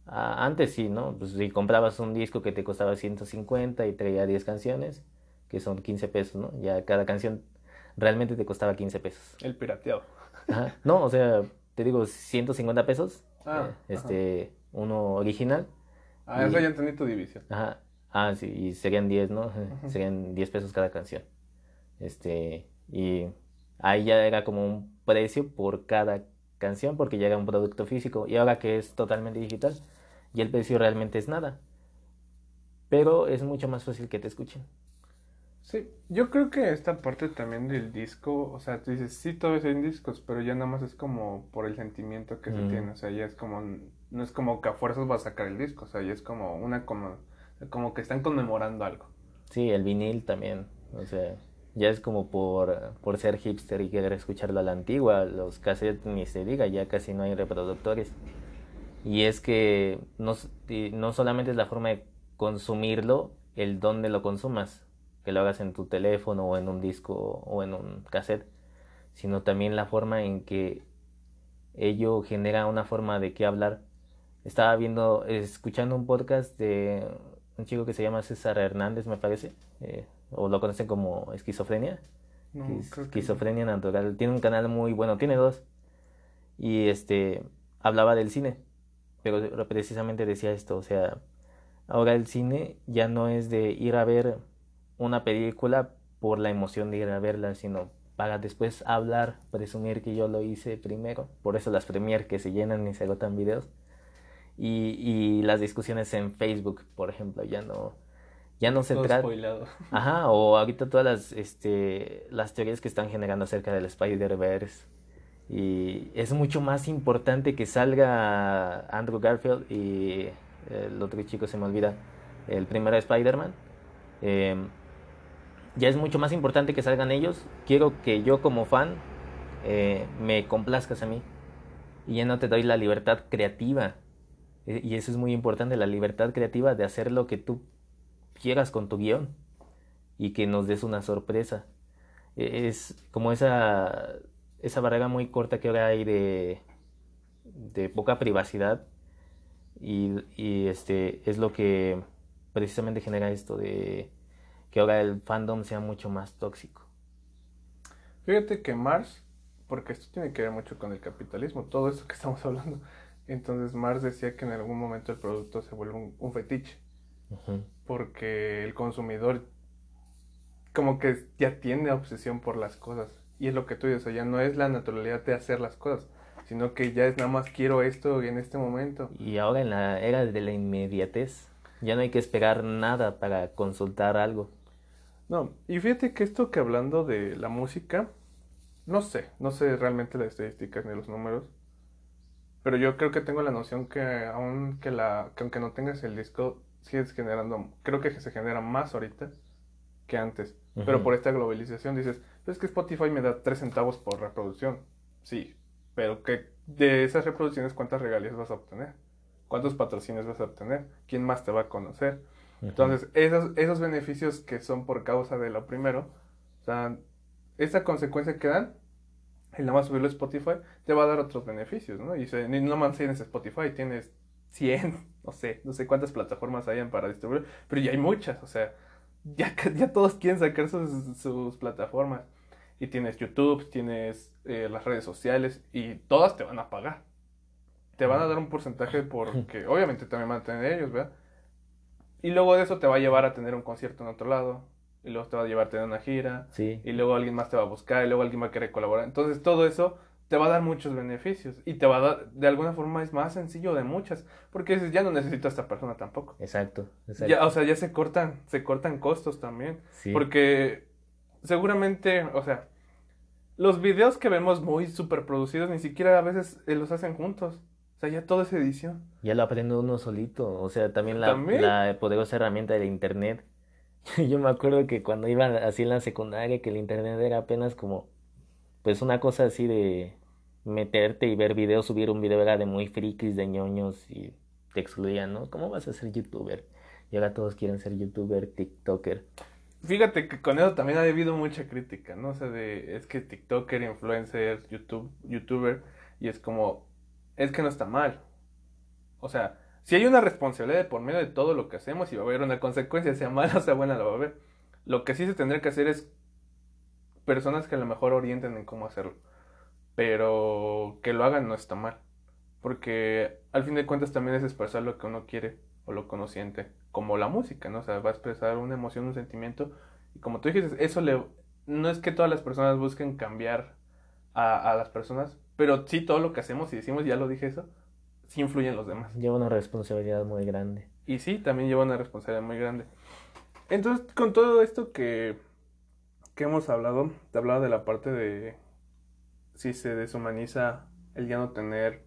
antes sí, ¿no? Pues si comprabas un disco que te costaba 150 y traía 10 canciones, que son 15 pesos, ¿no? Ya cada canción realmente te costaba 15 pesos. El pirateado. Ajá. No, o sea, te digo 150 pesos, ah, eh, este, uno original. Ah, eso ya entendí tu división. Ajá. Ah, sí, y serían 10, ¿no? Serían 10 pesos cada canción. Este, y ahí ya era como un precio por cada canción porque ya era un producto físico y ahora que es totalmente digital y el precio realmente es nada. Pero es mucho más fácil que te escuchen. Sí, yo creo que esta parte también del disco, o sea, tú dices, sí, todo es en discos, pero ya nada más es como por el sentimiento que se tiene, o sea, ya es como, no es como que a fuerzas va a sacar el disco, o sea, ya es como una, como, como que están conmemorando algo. Sí, el vinil también, o sea, ya es como por, por ser hipster y querer escucharlo a la antigua, los cassettes ni se diga, ya casi no hay reproductores. Y es que no, no solamente es la forma de consumirlo, el dónde lo consumas, que lo hagas en tu teléfono o en un disco o en un cassette, sino también la forma en que ello genera una forma de qué hablar. Estaba viendo, escuchando un podcast de un chico que se llama César Hernández, me parece, eh, o lo conocen como esquizofrenia. esquizofrenia natural. Tiene un canal muy bueno, tiene dos. Y este hablaba del cine, pero precisamente decía esto, o sea, ahora el cine ya no es de ir a ver una película por la emoción de ir a verla, sino para después hablar, presumir que yo lo hice primero. Por eso las premier que se llenan y se agotan videos. Y, y las discusiones en Facebook, por ejemplo, ya no, ya no se trata. Ajá, o ahorita todas las, este, las teorías que están generando acerca del Spider-Verse. Y es mucho más importante que salga Andrew Garfield y el otro chico se me olvida, el primero Spider-Man. Em, ya es mucho más importante que salgan ellos. Quiero que yo como fan eh, me complazcas a mí. Y ya no te doy la libertad creativa. E, y eso es muy importante, la libertad creativa de hacer lo que tú quieras con tu guion. Y que nos des una sorpresa. E, es como esa, esa barrera muy corta que ahora hay de, de poca privacidad. Y, y este es lo que precisamente genera esto de que ahora el fandom sea mucho más tóxico. Fíjate que Mars, porque esto tiene que ver mucho con el capitalismo, todo esto que estamos hablando. Entonces Mars decía que en algún momento el producto se vuelve un, fetiche. Porque el consumidor como que ya tiene obsesión por las cosas. Y es lo que tú dices, o ya no es la naturalidad de hacer las cosas, sino que ya es nada más quiero esto en este momento. Y ahora en la era de la inmediatez, ya no hay que esperar nada para consultar algo. No, y fíjate que esto que hablando de la música, no sé, no sé realmente las estadísticas ni los números, pero yo creo que tengo la noción que aun que la que aunque no tengas el disco sigues generando, creo que se genera más ahorita que antes, pero por esta globalización dices, pues es que Spotify me da 3 centavos por reproducción. Sí, pero que de esas reproducciones cuántas regalías vas a obtener? ¿Cuántos patrocinios vas a obtener? ¿Quién más te va a conocer? Entonces, esos, esos beneficios que son por causa de lo primero, o sea, esa consecuencia que dan, el nada más subirlo a Spotify, te va a dar otros beneficios, ¿no? Y no más tienes Spotify, tienes 100, no sé, no sé cuántas plataformas hayan para distribuir, pero ya hay muchas, o sea, ya, ya todos quieren sacar sus, sus plataformas. Y tienes YouTube, tienes eh, las redes sociales y todas te van a pagar. Te van a dar un porcentaje porque obviamente también van a tener ellos, ¿verdad? Y luego de eso te va a llevar a tener un concierto en otro lado. Y luego te va a llevar a tener una gira. Sí. Y luego alguien más te va a buscar. Y luego alguien va a querer colaborar. Entonces todo eso te va a dar muchos beneficios. Y te va a dar, de alguna forma es más sencillo de muchas. Porque dices, ya no necesito a esta persona tampoco. Exacto. exacto. Ya, o sea, ya se cortan, se cortan costos también. Sí. Porque seguramente, o sea, los videos que vemos muy super producidos ni siquiera a veces eh, los hacen juntos sea, ya toda esa edición. Ya lo aprende uno solito. O sea, también la, la poderosa herramienta del internet. Yo me acuerdo que cuando iba así en la secundaria, que el internet era apenas como, pues una cosa así de meterte y ver videos, subir un video era de muy frikis, de ñoños y te excluían, ¿no? ¿Cómo vas a ser youtuber? Y ahora todos quieren ser youtuber, tiktoker. Fíjate que con eso también ha habido mucha crítica, ¿no? O sea, de, es que tiktoker, influencer, YouTube, youtuber, y es como, es que no está mal. O sea, si hay una responsabilidad por medio de todo lo que hacemos y va a haber una consecuencia, sea mala o sea buena, la va a haber. Lo que sí se tendría que hacer es personas que a lo mejor orienten en cómo hacerlo. Pero que lo hagan no está mal. Porque al fin de cuentas también es expresar lo que uno quiere o lo que uno siente. Como la música, ¿no? O sea, va a expresar una emoción, un sentimiento. Y como tú dijiste, eso. No es que todas las personas busquen cambiar a las personas, pero sí todo lo que hacemos y decimos, ya lo dije eso, sí influye en los demás. Lleva una responsabilidad muy grande. Y sí, también lleva una responsabilidad muy grande. Entonces, con todo esto que, que hemos hablado, te hablaba de la parte de si se deshumaniza el ya no tener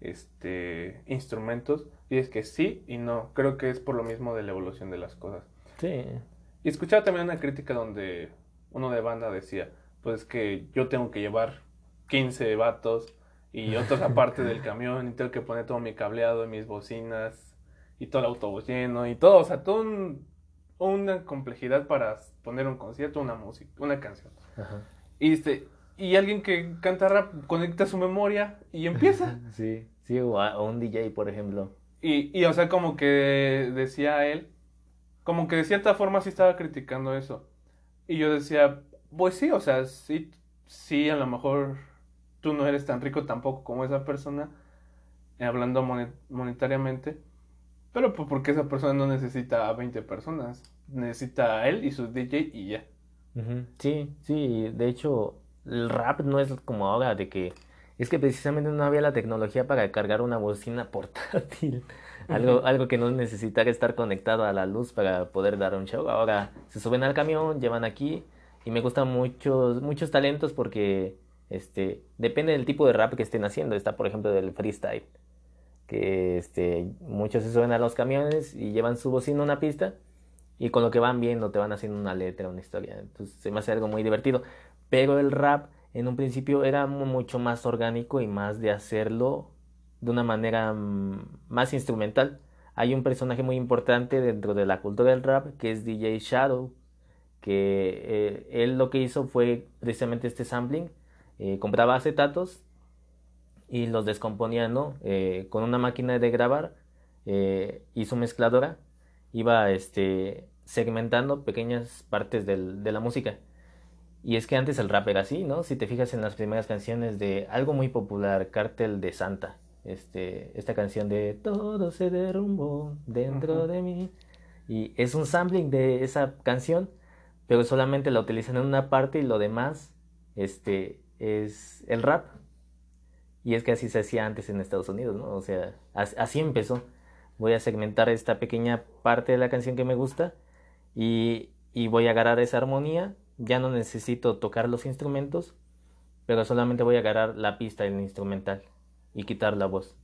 este instrumentos y es que sí y no creo que es por lo mismo de la evolución de las cosas sí y escuchaba también una crítica donde uno de banda decía pues que yo tengo que llevar 15 vatos y otros aparte del camión y tengo que poner todo mi cableado y mis bocinas y todo el autobús lleno y todo o sea todo una complejidad para poner un concierto una música una canción y este y alguien que canta rap conecta su memoria y empieza. Sí, sí, o, un DJ, por ejemplo. Y, y, o sea, como que decía él, como que de cierta forma sí estaba criticando eso. Y yo decía, pues sí, o sea, sí, sí, a lo mejor tú no eres tan rico tampoco como esa persona, hablando monetariamente, pero pues porque esa persona no necesita a 20 personas, necesita a él y su DJ y ya. Sí, sí, de hecho, el rap no es como ahora de que es que precisamente no había la tecnología para cargar una bocina portátil. Algo, algo que no necesitara estar conectado a la luz para poder dar un show. Ahora se suben al camión, llevan aquí y me gustan muchos, muchos talentos porque este, depende del tipo de rap que estén haciendo. Está por ejemplo del freestyle, que este, muchos se suben a los camiones y llevan su bocina a una pista y con lo que van viendo te van haciendo una letra, una historia. Entonces se me hace algo muy divertido. Pero el rap en un principio era mucho más orgánico y más de hacerlo de una manera mm, más instrumental. Hay un personaje muy importante dentro de la cultura del rap que es DJ Shadow, que eh, él lo que hizo fue precisamente este sampling, eh, compraba acetatos y los descomponía, ¿no? Eh, con una máquina de grabar y su mezcladora iba este, segmentando pequeñas partes del, de la música. Y es que antes el rap era así, ¿no? Si te fijas en las primeras canciones de algo muy popular, Cártel de Santa, este, esta canción de Todo se derrumbó dentro de mí. Y es un sampling de esa canción, pero solamente la utilizan en una parte y lo demás este, es el rap. Y es que así se hacía antes en Estados Unidos, ¿no? O sea, así empezó. Voy a segmentar esta pequeña parte de la canción que me gusta y, y voy a agarrar esa armonía ya no necesito tocar los instrumentos, pero solamente voy a agarrar la pista del instrumental y quitar la voz.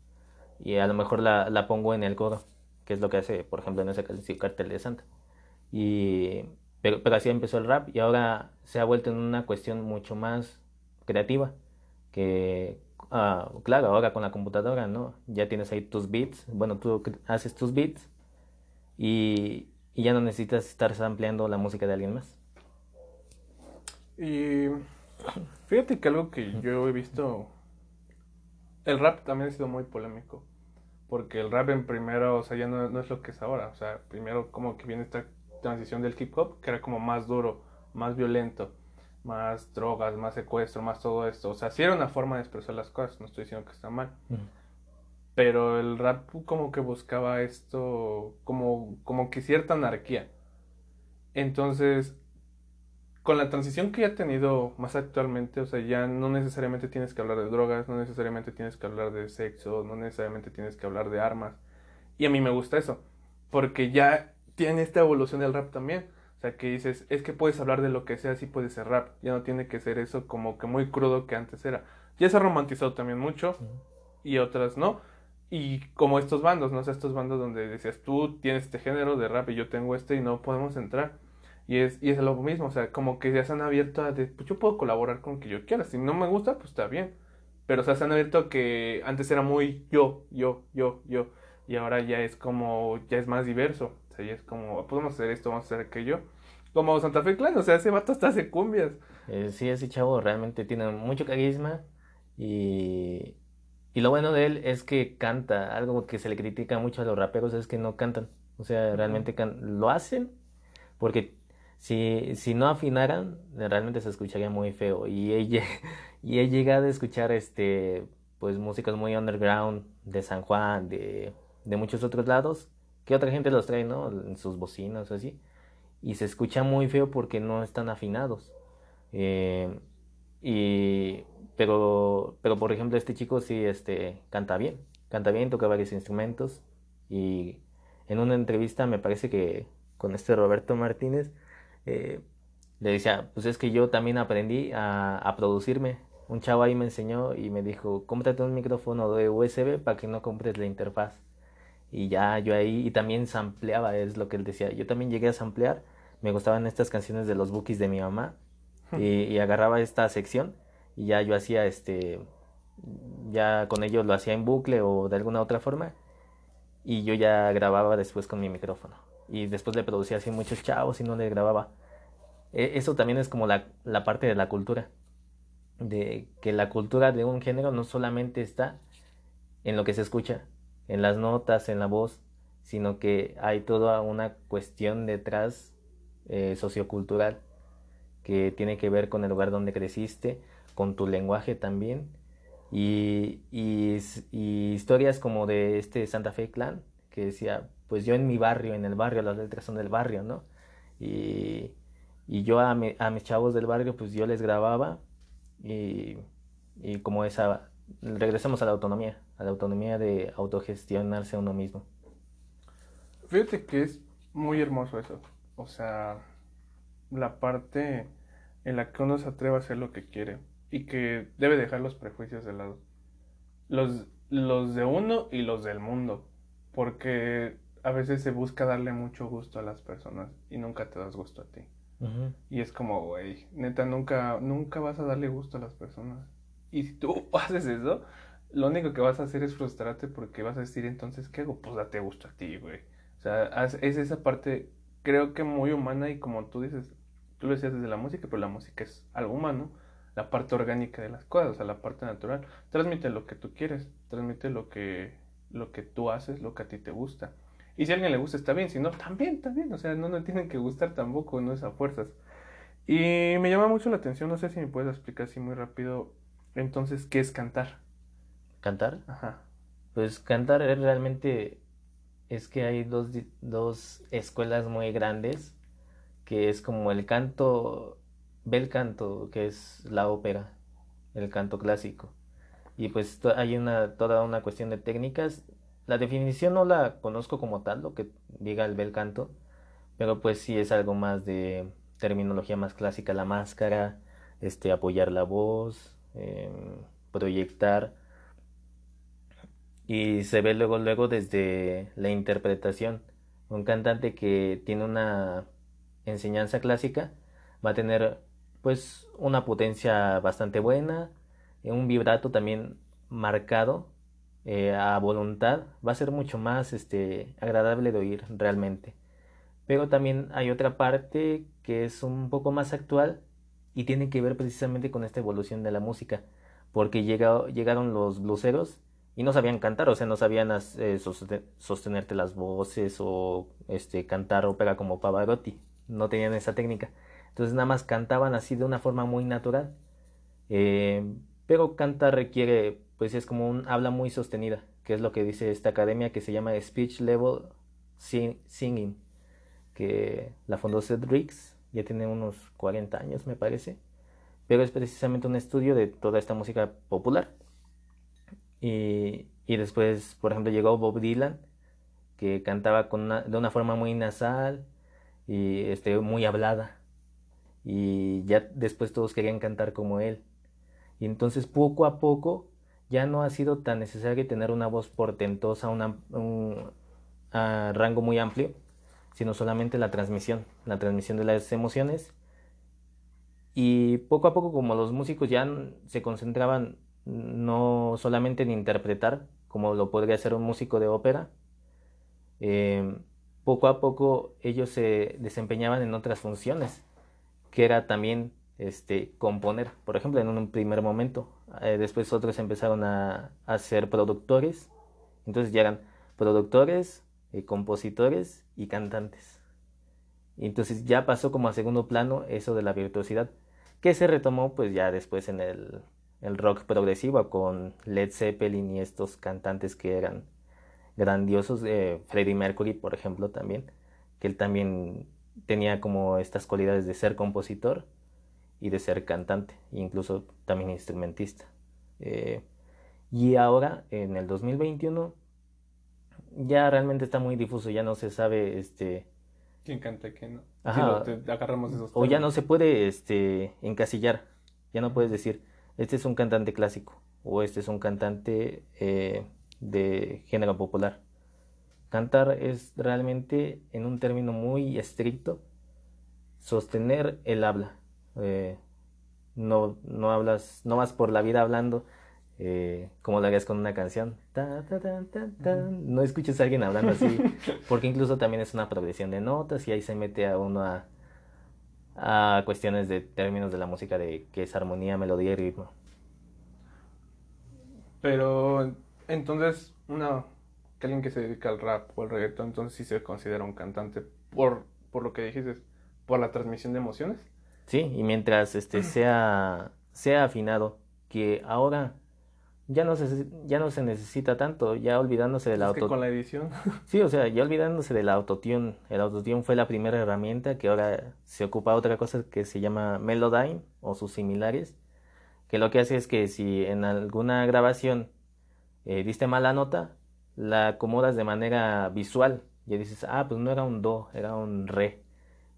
Y a lo mejor la, la pongo en el coro, que es lo que hace, por ejemplo, en ese cartel de Santa. Y, pero, pero así empezó el rap y ahora se ha vuelto en una cuestión mucho más creativa, que ah, claro, ahora con la computadora, ¿no? Ya tienes ahí tus beats, bueno, tú haces tus beats y, y ya no necesitas estar ampliando la música de alguien más. Y fíjate que algo que yo he visto, el rap también ha sido muy polémico, porque el rap en primero, o sea, ya no, es lo que es ahora, o sea, primero como que viene esta transición del hip hop, que era como más duro, más violento, más drogas, más secuestro, más todo esto, o sea, sí era una forma de expresar las cosas, no estoy diciendo que está mal. Pero el rap como que buscaba esto, como, como que cierta anarquía. Entonces, con la transición que ya ha tenido más actualmente, o sea, ya no necesariamente tienes que hablar de drogas, no necesariamente tienes que hablar de sexo, no necesariamente tienes que hablar de armas. Y a mí me gusta eso, porque ya tiene esta evolución del rap también. O sea, que dices, es que puedes hablar de lo que sea, sí puede ser rap. Ya no tiene que ser eso como que muy crudo que antes era. Ya se ha romantizado también mucho y otras no. Y como estos bandos, ¿no? O sea, estos bandos donde decías, tú tienes este género de rap y yo tengo este y no podemos entrar y es, y es lo mismo, o sea, como que ya se han abierto a, de, pues yo puedo colaborar con que yo quiera, si no me gusta, pues está bien. Pero, o sea, se han abierto a que antes era muy yo, yo, yo, yo, y ahora ya es como, ya es más diverso. Sea, ya es como, podemos hacer esto, vamos a hacer aquello. Como Santa Fe Clan, o sea, ese vato hasta hace cumbias. Eh, sí, ese chavo realmente tiene mucho carisma y, y lo bueno de él es que canta, algo que se le critica mucho a los raperos es que no cantan, o sea, realmente lo hacen porque si, si no afinaran, realmente se escucharía muy feo. Y he, y he llegado a escuchar este pues músicas muy underground de San Juan, de, de muchos otros lados, que otra gente los trae, ¿no? En sus bocinas o así. Y se escucha muy feo porque no están afinados. Eh, y, pero, pero por ejemplo, este chico sí este, canta bien. Canta bien, toca varios instrumentos. Y en una entrevista me parece que con este Roberto Martínez, eh, le decía, pues es que yo también aprendí a, a, producirme. Un chavo ahí me enseñó y me dijo, cómprate un micrófono de USB para que no compres la interfaz. Y ya yo ahí, y también sampleaba, es lo que él decía. Yo también llegué a samplear, me gustaban estas canciones de los bookies de mi mamá, y, y, agarraba esta sección, y ya yo hacía este, ya con ellos lo hacía en bucle o de alguna otra forma, y yo ya grababa después con mi micrófono y después le producía así muchos chavos y no le grababa. E, eso también es como la, la parte de la cultura, de que la cultura de un género no solamente está en lo que se escucha, en las notas, en la voz, sino que hay toda una cuestión detrás eh, sociocultural que tiene que ver con el lugar donde creciste, con tu lenguaje también, y, y, y historias como de este Santa Fe Clan, que decía, pues yo en mi barrio, en el barrio, las letras son del barrio, ¿no? Y, y yo a, a, mis chavos del barrio, pues yo les grababa y, y como esa, regresamos a la autonomía, a la autonomía de autogestionarse a uno mismo. Fíjate que es muy hermoso eso, o sea, la parte en la que uno se atreve a hacer lo que quiere y que debe dejar los prejuicios de lado. Los, los de uno y los del mundo. Porque a veces se busca darle mucho gusto a las personas y nunca te das gusto a ti. Y es como, güey, neta, nunca, nunca vas a darle gusto a las personas. Y si tú haces eso, lo único que vas a hacer es frustrarte porque vas a decir, entonces, ¿qué hago? Pues date gusto a ti, güey. O sea, es esa parte, creo que muy humana y como tú dices, tú lo decías desde la música, pero la música es algo humano, la parte orgánica de las cosas, o sea, la parte natural. Transmite lo que tú quieres, transmite lo que, lo que tú haces, lo que a ti te gusta. Y si a alguien le gusta, está bien. Si no, también, también. O sea, no nos tienen que gustar tampoco, no es a fuerzas. Y me llama mucho la atención, no sé si me puedes explicar así muy rápido. Entonces, ¿qué es cantar? ¿Cantar? Ajá. Pues cantar es realmente es que hay dos, dos escuelas muy grandes, que es como el canto, bel canto, que es la ópera, el canto clásico. Y pues hay una, toda una cuestión de técnicas la definición no la conozco como tal, lo que diga el bel canto, pero pues sí es algo más de terminología más clásica, la máscara, este, apoyar la voz, em, proyectar. Y se ve luego, luego desde la interpretación. Un cantante que tiene una enseñanza clásica va a tener pues una potencia bastante buena, un vibrato también marcado eh, a voluntad, va a ser mucho más este, agradable de oír realmente. Pero también hay otra parte que es un poco más actual y tiene que ver precisamente con esta evolución de la música, porque llegaron los bluseros y no sabían cantar, o sea, no sabían eh, sostenerte las voces o este, cantar ópera como Pavarotti, no tenían esa técnica. Entonces nada más cantaban así de una forma muy natural. Eh, pero cantar requiere pues es como un habla muy sostenida, que es lo que dice esta academia que se llama Speech Level Singing, que la fundó Riggs, ya tiene unos 40 años me parece, pero es precisamente un estudio de toda esta música popular. Y, y después, por ejemplo, llegó Bob Dylan, que cantaba con de una forma muy nasal y este, muy hablada. Y ya después todos querían cantar como él. Y entonces poco a poco ya no ha sido tan necesario tener una voz portentosa, un rango muy amplio, sino solamente la transmisión, la transmisión de las emociones. Y poco a poco, como los músicos ya se concentraban no solamente en interpretar, como lo podría hacer un músico de ópera, em, poco a poco ellos se desempeñaban en otras funciones, que era también este, componer, por ejemplo, en un primer momento. Eh, después otros empezaron a, a, ser productores, entonces ya eran productores, eh, compositores y cantantes. Entonces ya pasó como a segundo plano eso de la virtuosidad, que se retomó pues ya después en el, el rock progresivo con Led Zeppelin y estos cantantes que eran grandiosos, eh, Freddie Mercury por ejemplo también, que él también tenía como estas cualidades de ser compositor y de ser cantante, incluso también instrumentista. Eh, y ahora, en el 2021, ya realmente está muy difuso, ya no se sabe este quién canta y quién no. Ajá. agarramos esos o ya no se puede este encasillar, ya no puedes decir, este es un cantante clásico o este es un cantante eh, de género popular. Cantar es realmente, en un término muy estricto, sostener el habla. Eh, no, no hablas, no vas por la vida hablando eh, como lo harías con una canción. no escuches a alguien hablando así, porque incluso también es una progresión de notas y ahí se mete a uno a, a cuestiones de términos de la música de que es armonía, melodía y ritmo. Pero entonces, una, que alguien que se dedica al rap o al reggaetón, entonces sí se considera un cantante por, por lo que dijiste, por la transmisión de emociones. Sí, y mientras este sea, sea afinado, que ahora ya no se ya no se necesita tanto, ya olvidándose del auto. con la edición. Sí, o sea, ya olvidándose del autotune. El autotune fue la primera herramienta que ahora se ocupa otra cosa que se llama Melodyne o sus similares, que lo que hace es que si en alguna grabación eh, diste mala nota, la acomodas de manera visual. Ya dices, ah, pues no era un do, era un re.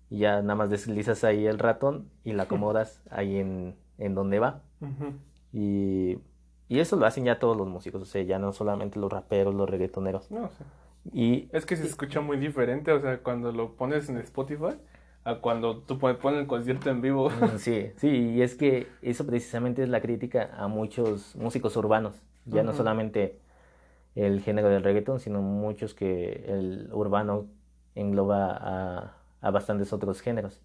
Y ya nada más deslizas ahí el ratón y la acomodas ahí en, en donde va. Y y eso lo hacen ya todos los músicos, o sea, ya no solamente los raperos, los reggaetoneros. No, sé. Y, es que se escucha muy diferente, o sea, cuando lo pones en Spotify a cuando tú pones el concierto en vivo. Mm, sí, sí, y es que eso precisamente es la crítica a muchos músicos urbanos, ya no solamente el género del reggaeton, sino muchos que el urbano engloba a, a bastantes otros géneros.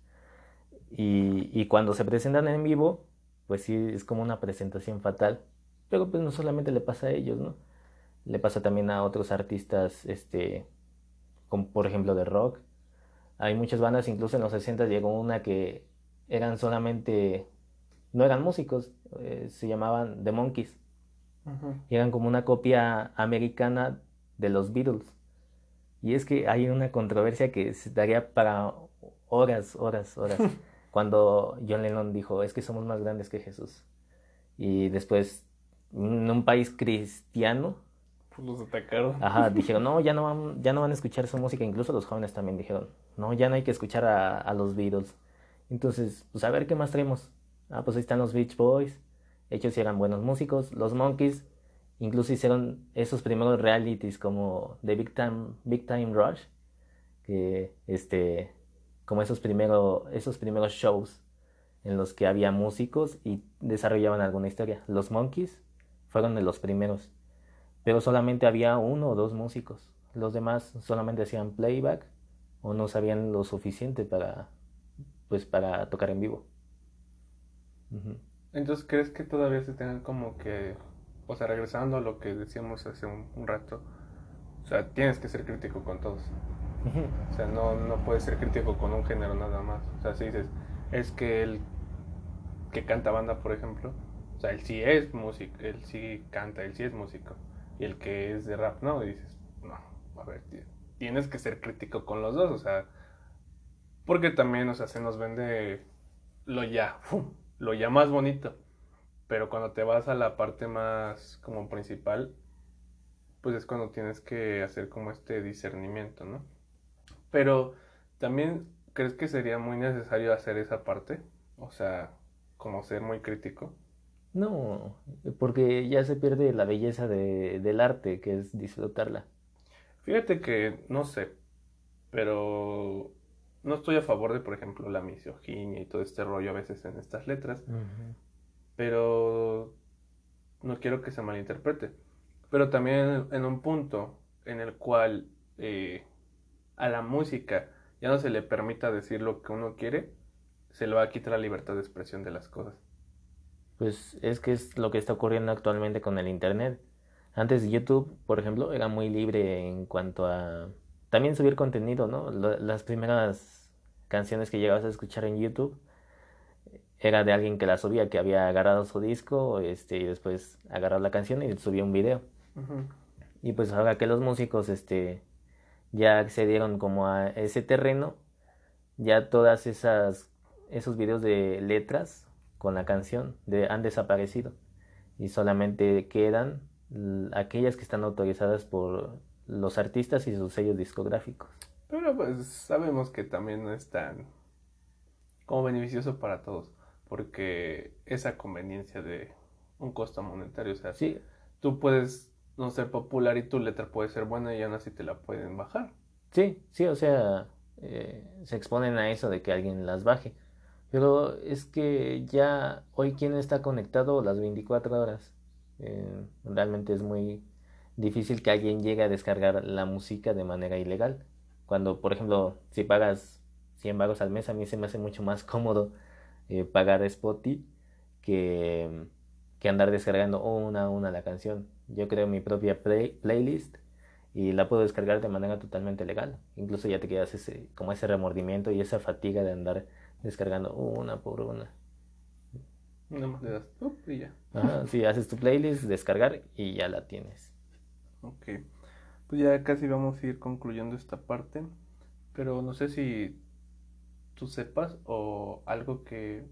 Y, y cuando se presentan en vivo, pues sí, es como una presentación fatal pero pues no solamente le pasa a ellos, ¿no? Le pasa también a otros artistas, este, como por ejemplo de rock. Hay muchas bandas, incluso en los 60 llegó una que eran solamente, no eran músicos, eh, se llamaban The Monkeys. Y eran como una copia americana de los Beatles. Y es que hay una controversia que se daría para horas, horas, horas. cuando John Lennon dijo, es que somos más grandes que Jesús. Y después en un país cristiano. Pues los atacaron. Ajá, dijeron, no, ya no, van, ya no van a escuchar su música. Incluso los jóvenes también dijeron, no, ya no hay que escuchar a, a los Beatles. Entonces, pues a ver qué más traemos. Ah, pues ahí están los Beach Boys. Ellos eran buenos músicos. Los Monkeys incluso hicieron esos primeros realities como The Big Time, Big Time Rush. Que, este, como esos, primero, esos primeros shows en los que había músicos y desarrollaban alguna historia. Los Monkeys fueron de los primeros, pero solamente había uno o dos músicos. Los demás solamente hacían playback o no sabían lo suficiente para, pues, para tocar en vivo. Entonces, ¿crees que todavía se tengan como que, o sea, regresando a lo que decíamos hace un, rato, o sea, tienes que ser crítico con todos. O sea, no, no puedes ser crítico con un género nada más. O sea, si dices, es que el que canta banda, por ejemplo, o sea, él sí es músico, él sí canta, él sí es músico. Y el que es de rap, no, y dices, no, a ver, tienes que ser crítico con los dos, o sea, porque también, o sea, se nos vende lo ya, lo ya más bonito. Pero cuando te vas a la parte más como principal, pues es cuando tienes que hacer como este discernimiento, ¿no? Pero también, ¿crees que sería muy necesario hacer esa parte? O sea, como ser muy crítico. No, porque ya se pierde la belleza de, del arte, que es disfrutarla. Fíjate que no sé, pero no estoy a favor de, por ejemplo, la misoginia y todo este rollo a veces en estas letras, pero no quiero que se malinterprete. Pero también en un punto en el cual eh, a la música ya no se le permita decir lo que uno quiere, se le va a quitar la libertad de expresión de las cosas. Pues es que es lo que está ocurriendo actualmente con el Internet. Antes YouTube, por ejemplo, era muy libre en cuanto a también subir contenido, ¿no? Las primeras canciones que llegabas a escuchar en YouTube era de alguien que la subía, que había agarrado su disco este, y después agarrado la canción y subía un video. Y pues ahora que los músicos este, ya accedieron como a ese terreno, ya todas esas esos videos de letras con la canción de, han desaparecido y solamente quedan aquellas que están autorizadas por los artistas y sus sellos discográficos. Pero pues sabemos que también no es tan como beneficioso para todos, porque esa conveniencia de un costo monetario, o sea, sí. tú puedes no ser popular y tu letra puede ser buena y aún así te la pueden bajar. Sí, sí, o sea, eh, se exponen a eso de que alguien las baje. Pero es que ya hoy quién está conectado las 24 horas. Eh, realmente es muy difícil que alguien llegue a descargar la música de manera ilegal. Cuando, por ejemplo, si pagas 100 bagos al mes, a mí se me hace mucho más cómodo eh, pagar Spotify que, que andar descargando una a una la canción. Yo creo mi propia playlist y la puedo descargar de manera totalmente legal. Incluso ya te quedas ese, como ese remordimiento y esa fatiga de andar descargando una por una. Nada más le das y ya. sí, haces tu playlist, descargar y ya la tienes. Ok, pues ya casi vamos a ir concluyendo esta parte, pero no sé si tú sepas o algo que,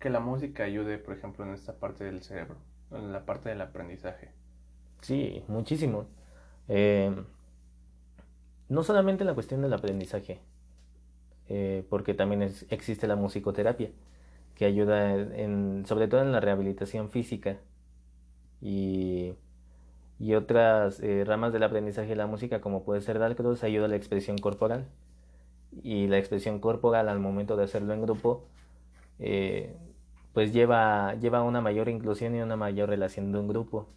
que la música ayude, por ejemplo, en esta parte del cerebro, en la parte del aprendizaje. Sí, muchísimo. Eh, no solamente en la cuestión del aprendizaje, eh, porque también existe la musicoterapia, que ayuda en, sobre todo en la rehabilitación física y, y otras eh, ramas del aprendizaje de la música, como puede ser Dalcross, ayuda a la expresión corporal. Y la expresión corporal al momento de hacerlo en grupo, eh, pues lleva, lleva una mayor inclusión y una mayor relación de un grupo.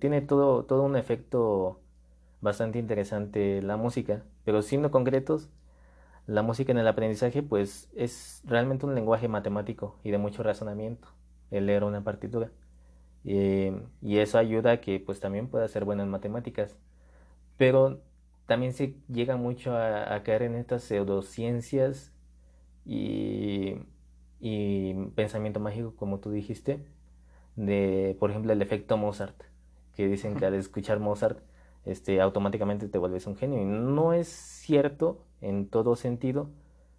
tiene todo, todo un efecto bastante interesante la música, pero siendo concretos, la música en el aprendizaje pues es realmente un lenguaje matemático y de mucho razonamiento, el leer una partitura. y eso ayuda a que pues también pueda ser bueno en matemáticas. Pero también se llega mucho a, caer en estas pseudociencias y, y pensamiento mágico, como tú dijiste, de, por ejemplo, el efecto Mozart, que dicen que al escuchar Mozart, este, automáticamente te vuelves un genio. Y no es cierto en todo sentido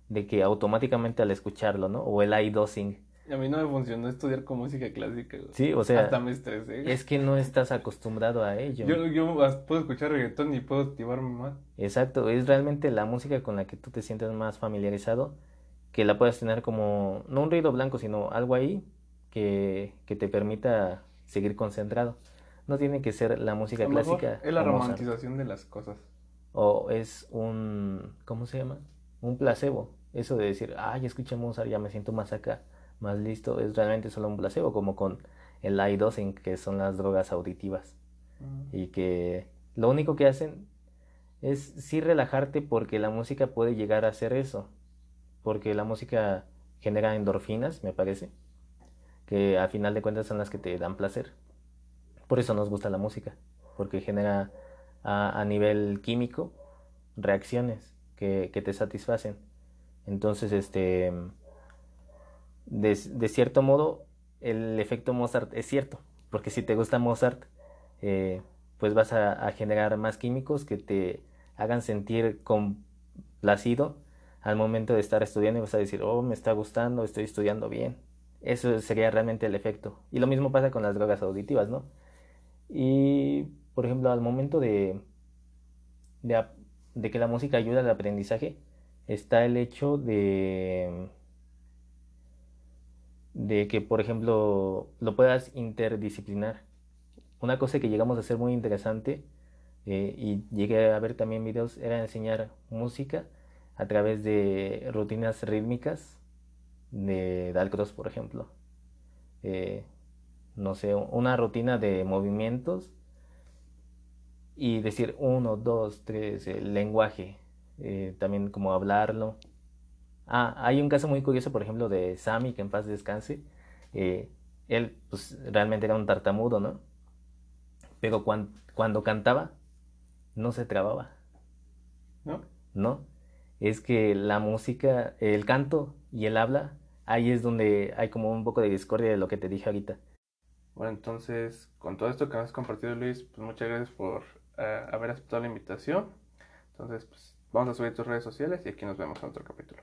de que automáticamente al escucharlo, ¿no? O el iDosing. A mí no me funcionó estudiar con música clásica. Sí, o sea. Hasta me estresé. Es que no estás acostumbrado a ello. Yo, yo puedo escuchar reggaetón y puedo activarme más. Exacto, es realmente la música con la que tú te sientes más familiarizado, que la puedas tener como, no un ruido blanco, sino algo ahí que, que te permita seguir concentrado. No tiene que ser la música clásica. Es la romantización de las cosas o es un, ¿cómo se llama? Un placebo. Eso de decir, ay, escuché Mozart, ya me siento más acá, más listo, es realmente solo un placebo, como con el i que son las drogas auditivas. Mm. Y que lo único que hacen es sí relajarte porque la música puede llegar a hacer eso. Porque la música genera endorfinas, me parece, que a final de cuentas son las que te dan placer. Por eso nos gusta la música, porque genera a, nivel químico reacciones que, te satisfacen. Entonces, este, de, cierto modo, el efecto Mozart es cierto, porque si te gusta Mozart, eh, pues vas a, generar más químicos que te hagan sentir complacido al momento de estar estudiando y vas a decir, oh, me está gustando, estoy estudiando bien. Eso sería realmente el efecto. Y lo mismo pasa con las drogas auditivas, ¿no? Y por ejemplo, al momento de, de, que la música ayuda al aprendizaje, está el hecho de, de que, por ejemplo, lo puedas interdisciplinar. Una cosa que llegamos a hacer muy interesante eh, y llegué a ver también videos era enseñar música a través de rutinas rítmicas de Dalcross, por ejemplo. Eh, no sé, una rutina de movimientos y decir uno, dos, tres, el lenguaje, eh, también como hablarlo, Ah, hay un caso muy curioso, por ejemplo, de Sammy, que en paz descanse. Eh, él, pues, realmente era un tartamudo, ¿no? Pero cuando cantaba, no se trababa. ¿No? No. Es que la música, el canto y el habla, ahí es donde hay como un poco de discordia de lo que te dije ahorita. Bueno, entonces, con todo esto que has compartido, Luis, pues muchas gracias por eh, haber aceptado la invitación. Entonces, pues vamos a subir tus redes sociales y aquí nos vemos en otro capítulo.